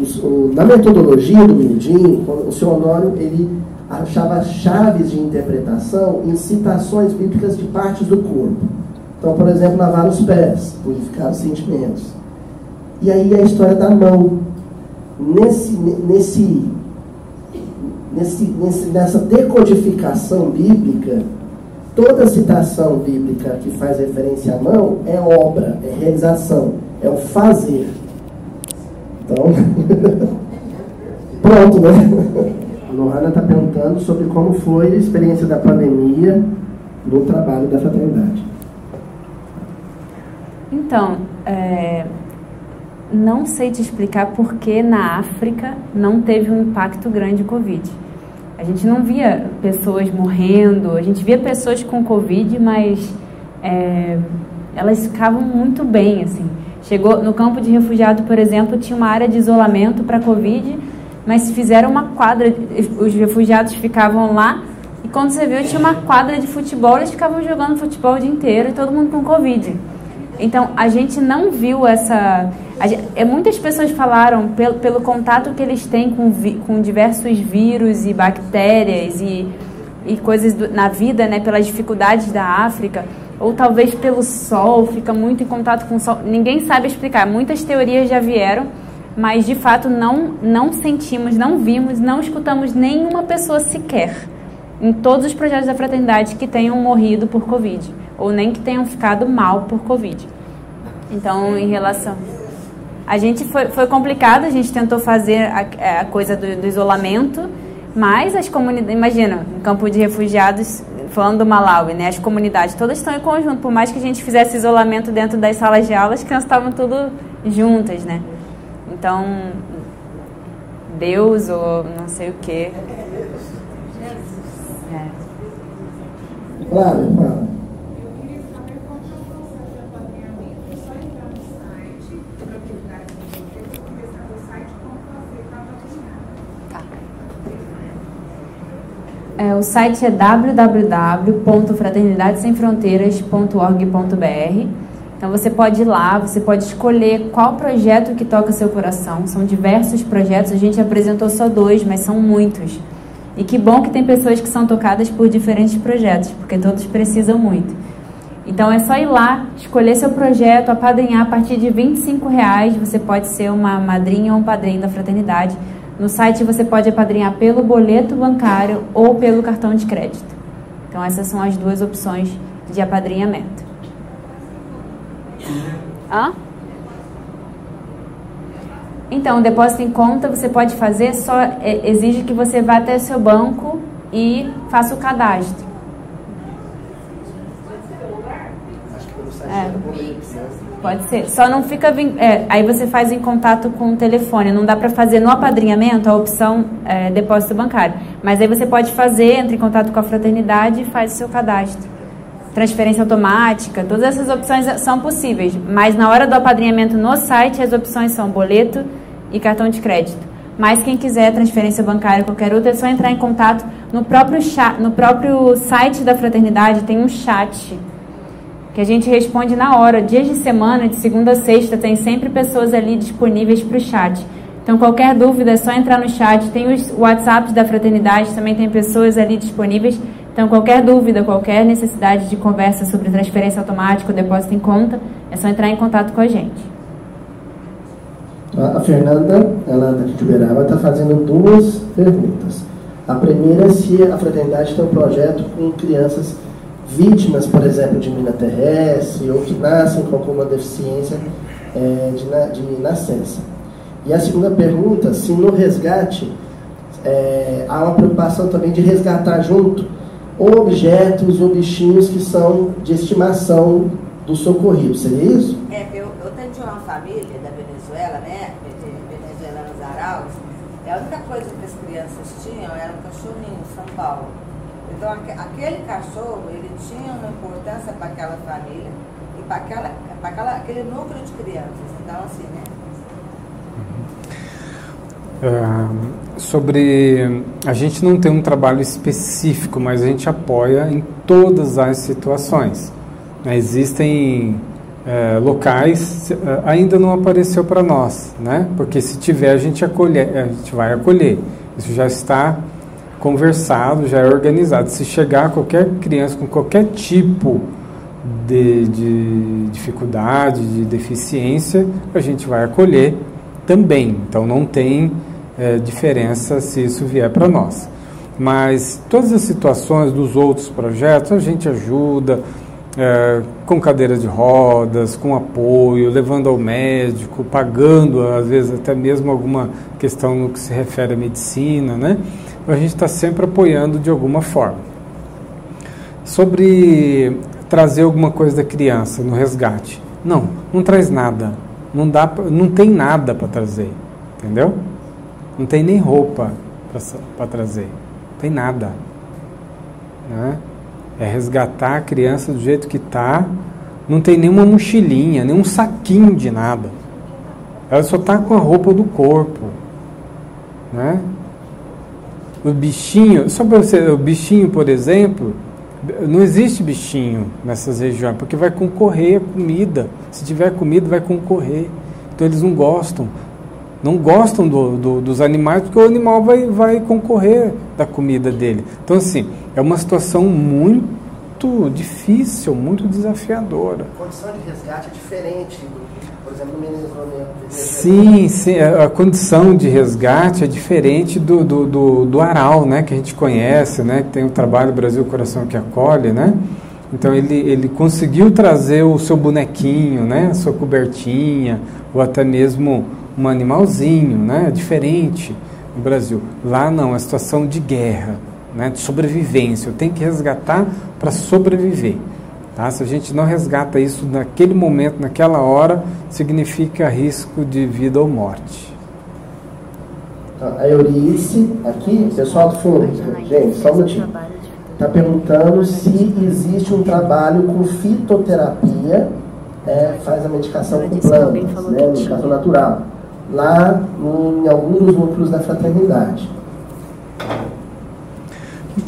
Os, o, na metodologia do Mindim, o seu Honório ele achava chaves de interpretação em citações bíblicas de partes do corpo. Então, por exemplo, lavar os pés, purificar os sentimentos. E aí a história da mão. Nesse, nesse, nesse, nesse, nessa decodificação bíblica, toda citação bíblica que faz referência à mão é obra, é realização, é o fazer. Então, pronto, né? A Lohana está perguntando sobre como foi a experiência da pandemia no trabalho da fraternidade. Então, é, não sei te explicar por que na África não teve um impacto grande o Covid. A gente não via pessoas morrendo, a gente via pessoas com Covid, mas é, elas ficavam muito bem, assim. Chegou no campo de refugiado, por exemplo, tinha uma área de isolamento para Covid, mas fizeram uma quadra, os refugiados ficavam lá e quando você viu tinha uma quadra de futebol, eles ficavam jogando futebol o dia inteiro e todo mundo com Covid. Então, a gente não viu essa. Gente, é, muitas pessoas falaram pelo, pelo contato que eles têm com, com diversos vírus e bactérias e, e coisas do, na vida, né, pelas dificuldades da África, ou talvez pelo sol, fica muito em contato com o sol. Ninguém sabe explicar. Muitas teorias já vieram, mas de fato não, não sentimos, não vimos, não escutamos nenhuma pessoa sequer em todos os projetos da fraternidade que tenham morrido por Covid ou nem que tenham ficado mal por Covid. Então, em relação. A gente foi, foi complicado, a gente tentou fazer a, a coisa do, do, isolamento, mas as comunidades, imagina, um campo de refugiados, falando do Malawi, né? As comunidades todas estão em conjunto, por mais que a gente fizesse isolamento dentro das salas de aula, as crianças estavam tudo juntas, né? Então, Deus ou não sei o quê. É. Claro, claro. É, o site é www.fraternidadesemfronteiras.org.br. Então você pode ir lá, você pode escolher qual projeto que toca seu coração. São diversos projetos, a gente apresentou só dois, mas são muitos. E que bom que tem pessoas que são tocadas por diferentes projetos, porque todos precisam muito. Então é só ir lá, escolher seu projeto, apadrinhar a partir de R$ reais. Você pode ser uma madrinha ou um padrinho da fraternidade. No site você pode apadrinhar pelo boleto bancário ou pelo cartão de crédito. Então essas são as duas opções de apadrinhamento. Hã? Então, o depósito em conta você pode fazer, só é, exige que você vá até o seu banco e faça o cadastro. É. Pode ser. Só não fica. É, aí você faz em contato com o telefone. Não dá para fazer no apadrinhamento a opção é, depósito bancário. Mas aí você pode fazer, entra em contato com a fraternidade e faz o seu cadastro. Transferência automática, todas essas opções são possíveis. Mas na hora do apadrinhamento no site, as opções são boleto e cartão de crédito. Mas quem quiser transferência bancária, qualquer outra, é só entrar em contato no próprio, chat, no próprio site da fraternidade, tem um chat que a gente responde na hora, dias de semana, de segunda a sexta, tem sempre pessoas ali disponíveis para o chat. Então, qualquer dúvida é só entrar no chat. Tem os WhatsApps da fraternidade, também tem pessoas ali disponíveis. Então, qualquer dúvida, qualquer necessidade de conversa sobre transferência automática depósito em conta, é só entrar em contato com a gente. A Fernanda, ela daqui de Uberaba, está fazendo duas perguntas. A primeira é se a fraternidade tem um projeto com crianças vítimas, por exemplo, de mina terrestre ou que nascem com alguma deficiência é, de, de nascença. E a segunda pergunta, se no resgate é, há uma preocupação também de resgatar junto objetos ou bichinhos que são de estimação do socorrido, seria isso? É, eu, eu tenho uma família da Venezuela, né, venezuelanos araus, e a única coisa que as crianças tinham era um cachorrinho, São Paulo. Então aquele cachorro, ele tinha uma importância para aquela família. E para aquela, pra aquela, aquele núcleo de crianças. Então, assim, né? Ah, sobre a gente não tem um trabalho específico, mas a gente apoia em todas as situações. Né? Existem eh, locais, eh, ainda não apareceu para nós, né? Porque se tiver a gente acolher, a gente vai acolher. Isso já está conversado, já é organizado. Se chegar qualquer criança com qualquer tipo de, de dificuldade, de deficiência, a gente vai acolher também. Então não tem é, diferença se isso vier para nós. Mas todas as situações dos outros projetos a gente ajuda é, com cadeira de rodas, com apoio, levando ao médico, pagando às vezes até mesmo alguma questão no que se refere à medicina, né? A gente está sempre apoiando de alguma forma. Sobre trazer alguma coisa da criança no resgate, não, não traz nada, não dá, não tem nada para trazer, entendeu? Não tem nem roupa para trazer. Não tem nada. Né? É resgatar a criança do jeito que está. Não tem nenhuma mochilinha, nenhum saquinho de nada. Ela só está com a roupa do corpo. Né? O bichinho, só para você, o bichinho, por exemplo, não existe bichinho nessas regiões, porque vai concorrer a comida. Se tiver comida, vai concorrer. Então eles não gostam não gostam do, do, dos animais porque o animal vai, vai concorrer da comida dele. Então, assim, é uma situação muito difícil, muito desafiadora. A condição de resgate é diferente, por exemplo, no Venezuela. Sim, sim, a condição de resgate é diferente do, do, do, do aral, né, que a gente conhece, né, que tem o trabalho Brasil Coração que acolhe, né? Então ele, ele conseguiu trazer o seu bonequinho, né, a sua cobertinha, ou até mesmo um animalzinho, né? Diferente no Brasil. Lá não, é situação de guerra, né? De sobrevivência. Eu tenho que resgatar para sobreviver. Tá? Se a gente não resgata isso naquele momento, naquela hora, significa risco de vida ou morte. Então, a Eurice, aqui, pessoal do fundo, gente, só um minutinho. Está perguntando se existe um trabalho com fitoterapia, é, faz a medicação com plantas, né, medicação natural lá no, em alguns dos núcleos da fraternidade.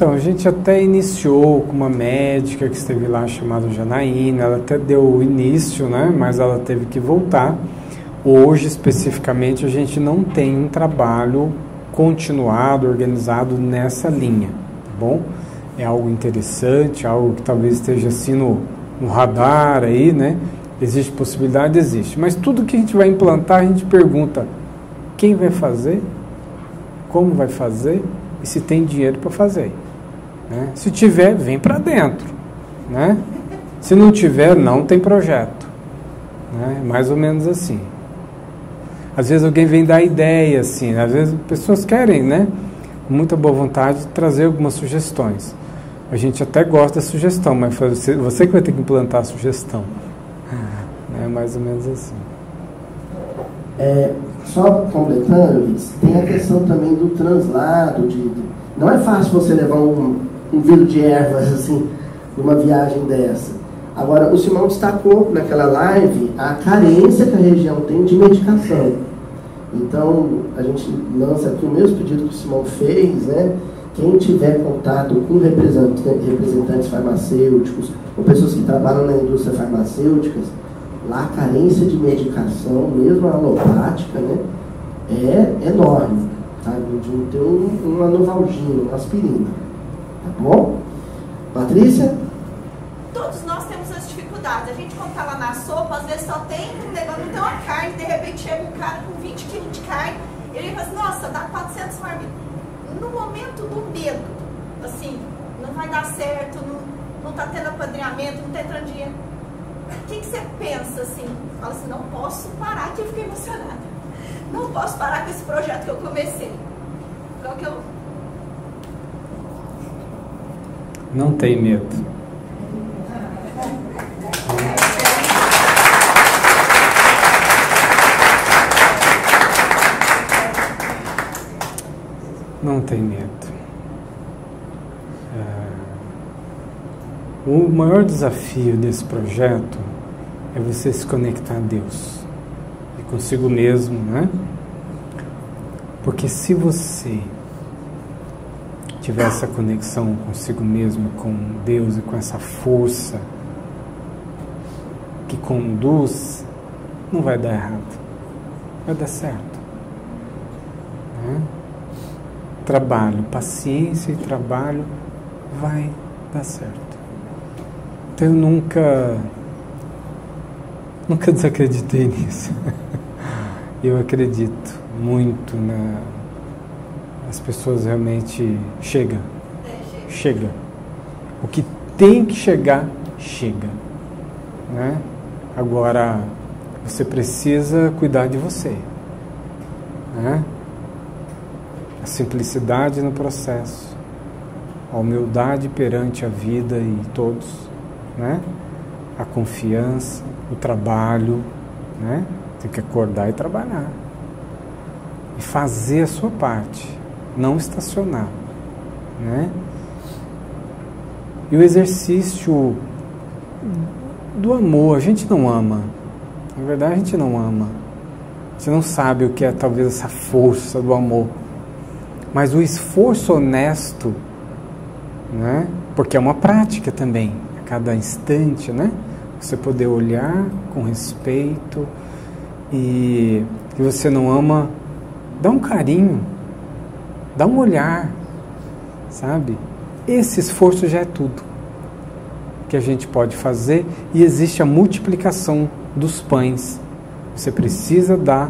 Então, a gente até iniciou com uma médica que esteve lá chamada Janaína, ela até deu o início, né, mas ela teve que voltar. Hoje, especificamente, a gente não tem um trabalho continuado, organizado nessa linha, tá bom? É algo interessante, algo que talvez esteja assim no, no radar aí, né? Existe possibilidade? Existe. Mas tudo que a gente vai implantar, a gente pergunta quem vai fazer, como vai fazer e se tem dinheiro para fazer. Né? Se tiver, vem para dentro. Né? Se não tiver, não tem projeto. Né? Mais ou menos assim. Às vezes alguém vem dar ideia, assim, às vezes pessoas querem, né, com muita boa vontade, trazer algumas sugestões. A gente até gosta da sugestão, mas você, você que vai ter que implantar a sugestão. É mais ou menos assim. É, só completando, tem a questão também do translado. De, não é fácil você levar um, um vidro de ervas assim, numa viagem dessa. Agora, o Simão destacou naquela live a carência que a região tem de medicação. Então, a gente lança aqui o mesmo pedido que o Simão fez, né? Quem tiver contato com representantes, farmacêuticos, ou pessoas que trabalham na indústria farmacêutica, lá a carência de medicação, mesmo a alopática, né, é enorme. Tá? De ter um, uma novalgina, uma aspirina. Tá bom? Patrícia? Todos nós temos as dificuldades. A gente, quando tá lá na sopa, às vezes só tem um negócio, não tem uma carne, de repente chega um cara com 20 quilos de carne, e ele fala assim, nossa, dá 400 marmitas. No momento do medo, assim, não vai dar certo, não, não tá tendo apadrinhamento, não tá entrando dinheiro o que, que você pensa assim? Fala assim, não posso parar, que eu fiquei emocionada. Não posso parar com esse projeto que eu comecei. Qual que eu. Não tem medo. Não tem medo. O maior desafio desse projeto é você se conectar a Deus e consigo mesmo, né? Porque se você tiver essa conexão consigo mesmo, com Deus e com essa força que conduz, não vai dar errado, vai dar certo. Né? Trabalho, paciência e trabalho vai dar certo. Então eu nunca, nunca desacreditei nisso. Eu acredito muito na as pessoas realmente chega, chega. O que tem que chegar chega, né? Agora você precisa cuidar de você, né? A simplicidade no processo, a humildade perante a vida e todos, né? A confiança, o trabalho, né? Tem que acordar e trabalhar e fazer a sua parte não estacionar, né? E o exercício do amor, a gente não ama. Na verdade, a gente não ama. Você não sabe o que é talvez essa força do amor. Mas o esforço honesto, né? Porque é uma prática também, a cada instante, né? Você poder olhar com respeito e que você não ama, dá um carinho, Dá um olhar, sabe? Esse esforço já é tudo que a gente pode fazer e existe a multiplicação dos pães. Você precisa dar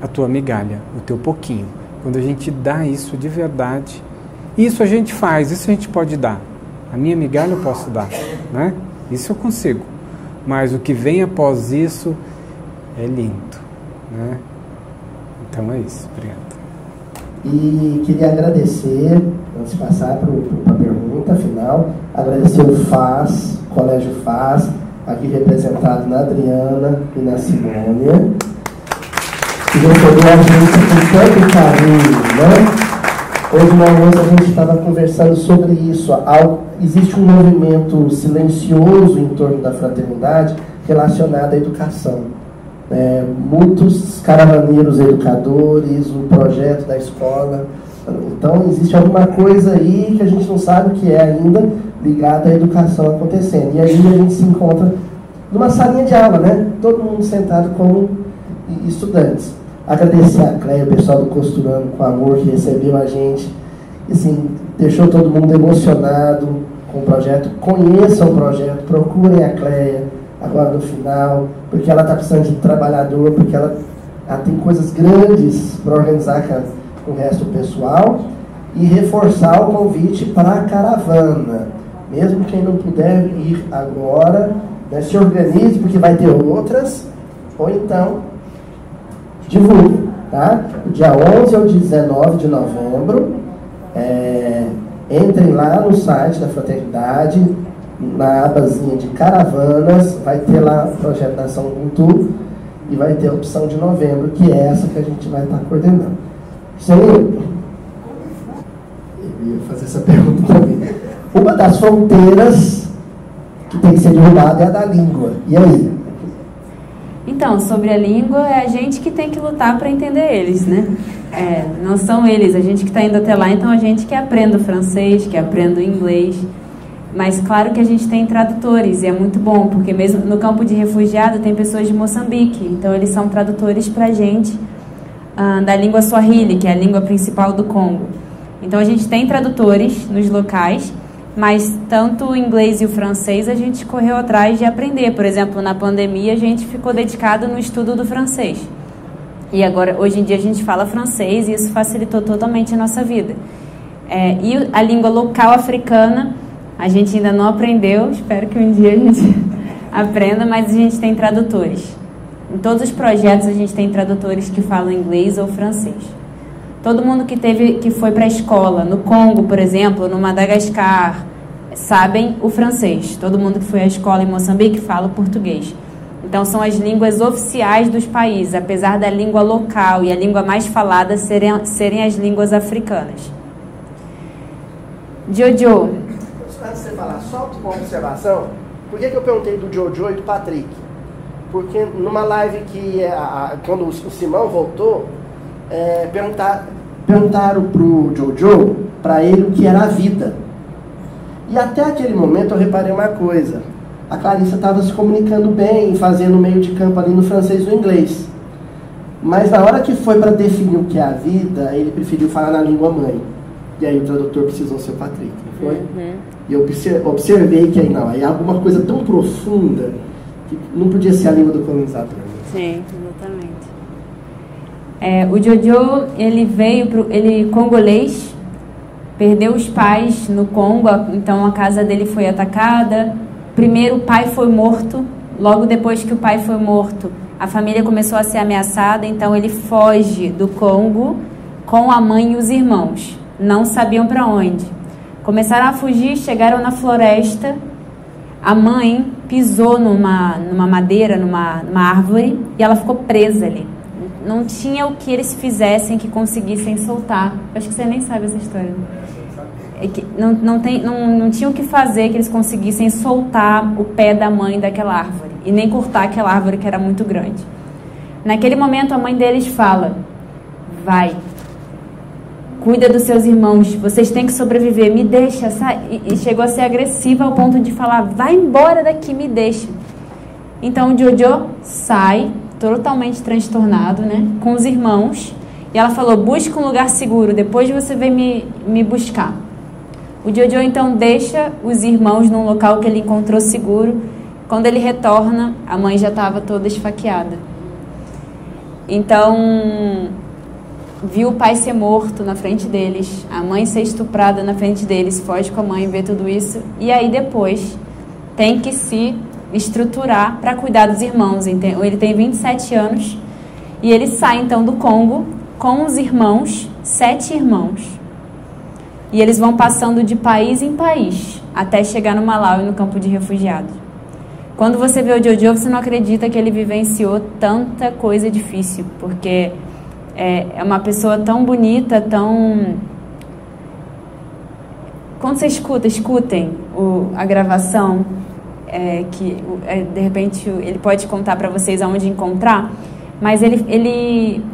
a tua migalha, o teu pouquinho. Quando a gente dá isso de verdade, isso a gente faz, isso a gente pode dar. A minha migalha eu posso dar, né? Isso eu consigo. Mas o que vem após isso é lindo, né? Então é isso. Obrigado. E queria agradecer, antes de passar para a pergunta final, agradecer o FAS, Colégio FAS, aqui representado na Adriana e na Simônia, que recebeu a gente com tanto carinho, né? Hoje no almoço a gente estava conversando sobre isso. Existe um movimento silencioso em torno da fraternidade relacionado à educação é, muitos caravaneiros educadores, o projeto da escola. Então, existe alguma coisa aí que a gente não sabe o que é ainda ligada à educação acontecendo. E aí a gente se encontra numa salinha de aula, né? Todo mundo sentado como estudantes. Agradecer a Cleia, o pessoal do Costurando, com amor que recebeu a gente. Assim, deixou todo mundo emocionado com o projeto. Conheçam o projeto, procurem a Cleia agora no final, porque ela está precisando de trabalhador, porque ela, ela tem coisas grandes para organizar com o resto do pessoal, e reforçar o convite para a caravana. Mesmo quem não puder ir agora, né, se organize, porque vai ter outras, ou então divulgue. Tá? Dia 11 ao 19 de novembro, é, entrem lá no site da Fraternidade, na abazinha de caravanas, vai ter lá o projeto da ação Ubuntu e vai ter a opção de novembro, que é essa que a gente vai estar coordenando. Senhor, eu ia fazer essa pergunta também. Uma das fronteiras que tem que ser derrubada é a da língua. E aí? Então, sobre a língua, é a gente que tem que lutar para entender eles, né? É, não são eles, a gente que está indo até lá, então a gente que aprende o francês, que aprende o inglês. Mas claro que a gente tem tradutores e é muito bom, porque mesmo no campo de refugiado tem pessoas de Moçambique, então eles são tradutores para a gente uh, da língua Swahili, que é a língua principal do Congo. Então a gente tem tradutores nos locais, mas tanto o inglês e o francês a gente correu atrás de aprender. Por exemplo, na pandemia a gente ficou dedicado no estudo do francês. E agora, hoje em dia, a gente fala francês e isso facilitou totalmente a nossa vida. É, e a língua local africana a gente ainda não aprendeu, espero que um dia a gente aprenda, mas a gente tem tradutores. Em todos os projetos a gente tem tradutores que falam inglês ou francês. Todo mundo que teve que foi para a escola, no Congo, por exemplo, no Madagascar, sabem o francês. Todo mundo que foi à escola em Moçambique fala o português. Então são as línguas oficiais dos países, apesar da língua local e a língua mais falada serem, serem as línguas africanas. Jojo, antes de você falar, só uma observação. Por que, que eu perguntei do Jojo e do Patrick? porque numa live que a, a, quando o Simão voltou, é, perguntar, perguntaram pro Jojo, para ele, o que era a vida. E até aquele momento eu reparei uma coisa. A Clarissa estava se comunicando bem, fazendo meio de campo ali no francês e no inglês. Mas na hora que foi para definir o que é a vida, ele preferiu falar na língua mãe. E aí o tradutor precisou ser o Patrick, não foi? Uhum. E eu observei que aí não, aí alguma coisa tão profunda que não podia ser a língua do colonizador. Sim, exatamente. É, o Jojo, ele veio, pro, ele congolês, perdeu os pais no Congo, então a casa dele foi atacada. Primeiro o pai foi morto, logo depois que o pai foi morto, a família começou a ser ameaçada, então ele foge do Congo com a mãe e os irmãos. Não sabiam para onde. Começaram a fugir, chegaram na floresta. A mãe pisou numa, numa madeira, numa, numa árvore, e ela ficou presa ali. Não tinha o que eles fizessem que conseguissem soltar. Acho que você nem sabe essa história. É que não, não, tem, não, não tinha o que fazer que eles conseguissem soltar o pé da mãe daquela árvore e nem cortar aquela árvore que era muito grande. Naquele momento, a mãe deles fala: Vai, cuida dos seus irmãos, vocês têm que sobreviver, me deixa. E, chegou a ser agressiva ao ponto de falar: Vai embora daqui, me deixa. Então o Jojo sai, totalmente transtornado, né, com os irmãos. E ela falou: Busca um lugar seguro, depois você vem me, me buscar. O Jojo então deixa os irmãos num local que ele encontrou seguro quando ele retorna, a mãe já estava toda esfaqueada. Então, viu o pai ser morto na frente deles, a mãe ser estuprada na frente deles, foge com a mãe, vê tudo isso, e aí depois tem que se estruturar para cuidar dos irmãos. Ele tem 27 anos e ele sai então do Congo com os irmãos, sete irmãos. E eles vão passando de país em país até chegar no Malawi, no campo de refugiados. Quando você vê o Jojo, você não acredita que ele vivenciou tanta coisa difícil, porque é, é uma pessoa tão bonita, tão. Quando você escuta, escutem o, a gravação, é, que é, de repente ele pode contar para vocês aonde encontrar, mas ele, ele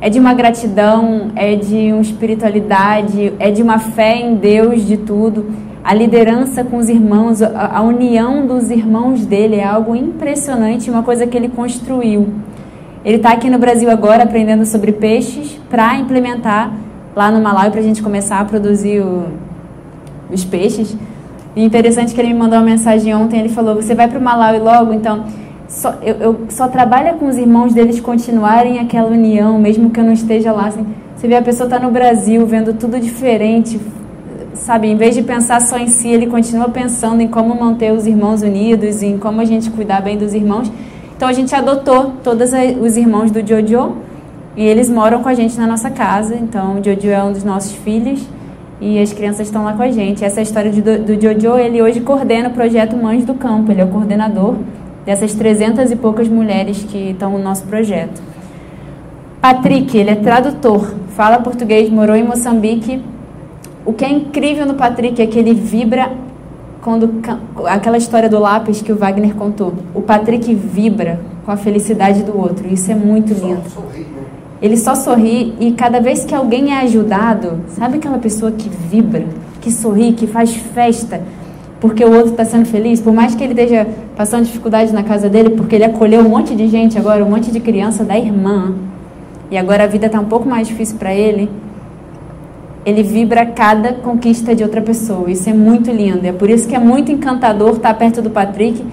é de uma gratidão, é de uma espiritualidade, é de uma fé em Deus de tudo a liderança com os irmãos, a, a união dos irmãos dele é algo impressionante, uma coisa que ele construiu. Ele está aqui no Brasil agora aprendendo sobre peixes para implementar lá no Malawi para a gente começar a produzir o, os peixes. E interessante que ele me mandou uma mensagem ontem, ele falou, você vai para o Malawi logo, então só, eu, eu, só trabalho com os irmãos deles continuarem aquela união, mesmo que eu não esteja lá. Assim, você vê a pessoa está no Brasil, vendo tudo diferente, sabe, em vez de pensar só em si, ele continua pensando em como manter os irmãos unidos, em como a gente cuidar bem dos irmãos. Então a gente adotou todos os irmãos do Jojo e eles moram com a gente na nossa casa. Então o Jojo é um dos nossos filhos e as crianças estão lá com a gente. Essa é a história do, Jojo. Ele hoje coordena o projeto Mães do Campo. Ele é o coordenador dessas 300 e poucas mulheres que estão no nosso projeto. Patrick, ele é tradutor, fala português, morou em Moçambique o que é incrível no Patrick é que ele vibra quando aquela história do lápis que o Wagner contou. O Patrick vibra com a felicidade do outro. Isso é muito lindo. Né? Ele só sorri e cada vez que alguém é ajudado, sabe aquela pessoa que vibra, que sorri, que faz festa porque o outro está sendo feliz, por mais que ele esteja passando dificuldade na casa dele, porque ele acolheu um monte de gente agora, um monte de criança da irmã, e agora a vida está um pouco mais difícil para ele, ele vibra cada conquista de outra pessoa. Isso é muito lindo. É por isso que é muito encantador estar perto do Patrick.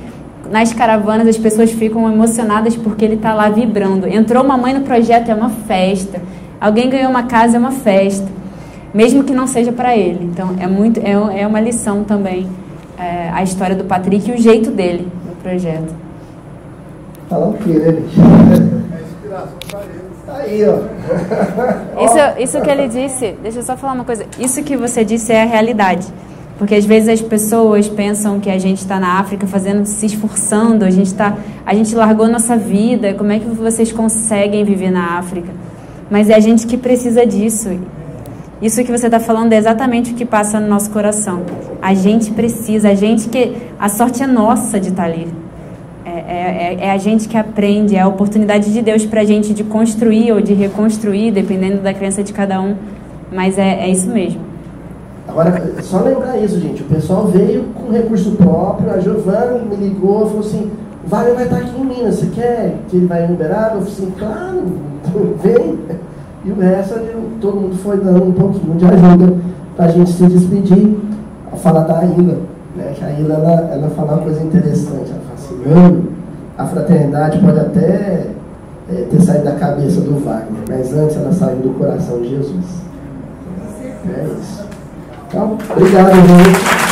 Nas caravanas as pessoas ficam emocionadas porque ele está lá vibrando. Entrou uma mãe no projeto, é uma festa. Alguém ganhou uma casa, é uma festa. Mesmo que não seja para ele. Então é, muito, é, é uma lição também é, a história do Patrick e o jeito dele no projeto. Falar o quê, né, É inspiração para ele. Aí, ó. Isso, isso que ele disse, deixa eu só falar uma coisa. Isso que você disse é a realidade. Porque às vezes as pessoas pensam que a gente está na África fazendo, se esforçando, a gente tá, a gente largou nossa vida. Como é que vocês conseguem viver na África? Mas é a gente que precisa disso. Isso que você está falando é exatamente o que passa no nosso coração. A gente precisa, a gente que a sorte é nossa de estar tá ali. É, É, é, é a gente que aprende, é a oportunidade de Deus para a gente de construir ou de reconstruir, dependendo da crença de cada um. Mas é, é isso mesmo. Agora, só lembrar isso, gente. O pessoal veio com recurso próprio, a Giovanna me ligou, falou assim, o Wagner vai estar aqui em Minas, você quer que ele vai em Uberaba? Eu falei assim, claro, vem. E o resto, todo mundo foi dando um pouquinho de ajuda para a gente se despedir. Falar da Ilha, né? que a Ilha, ela, ela fala uma coisa interessante. Ela fala assim, a fraternidade pode até é, ter saído da cabeça do Wagner, mas antes ela saiu do coração de Jesus. É isso. Então, obrigado, gente.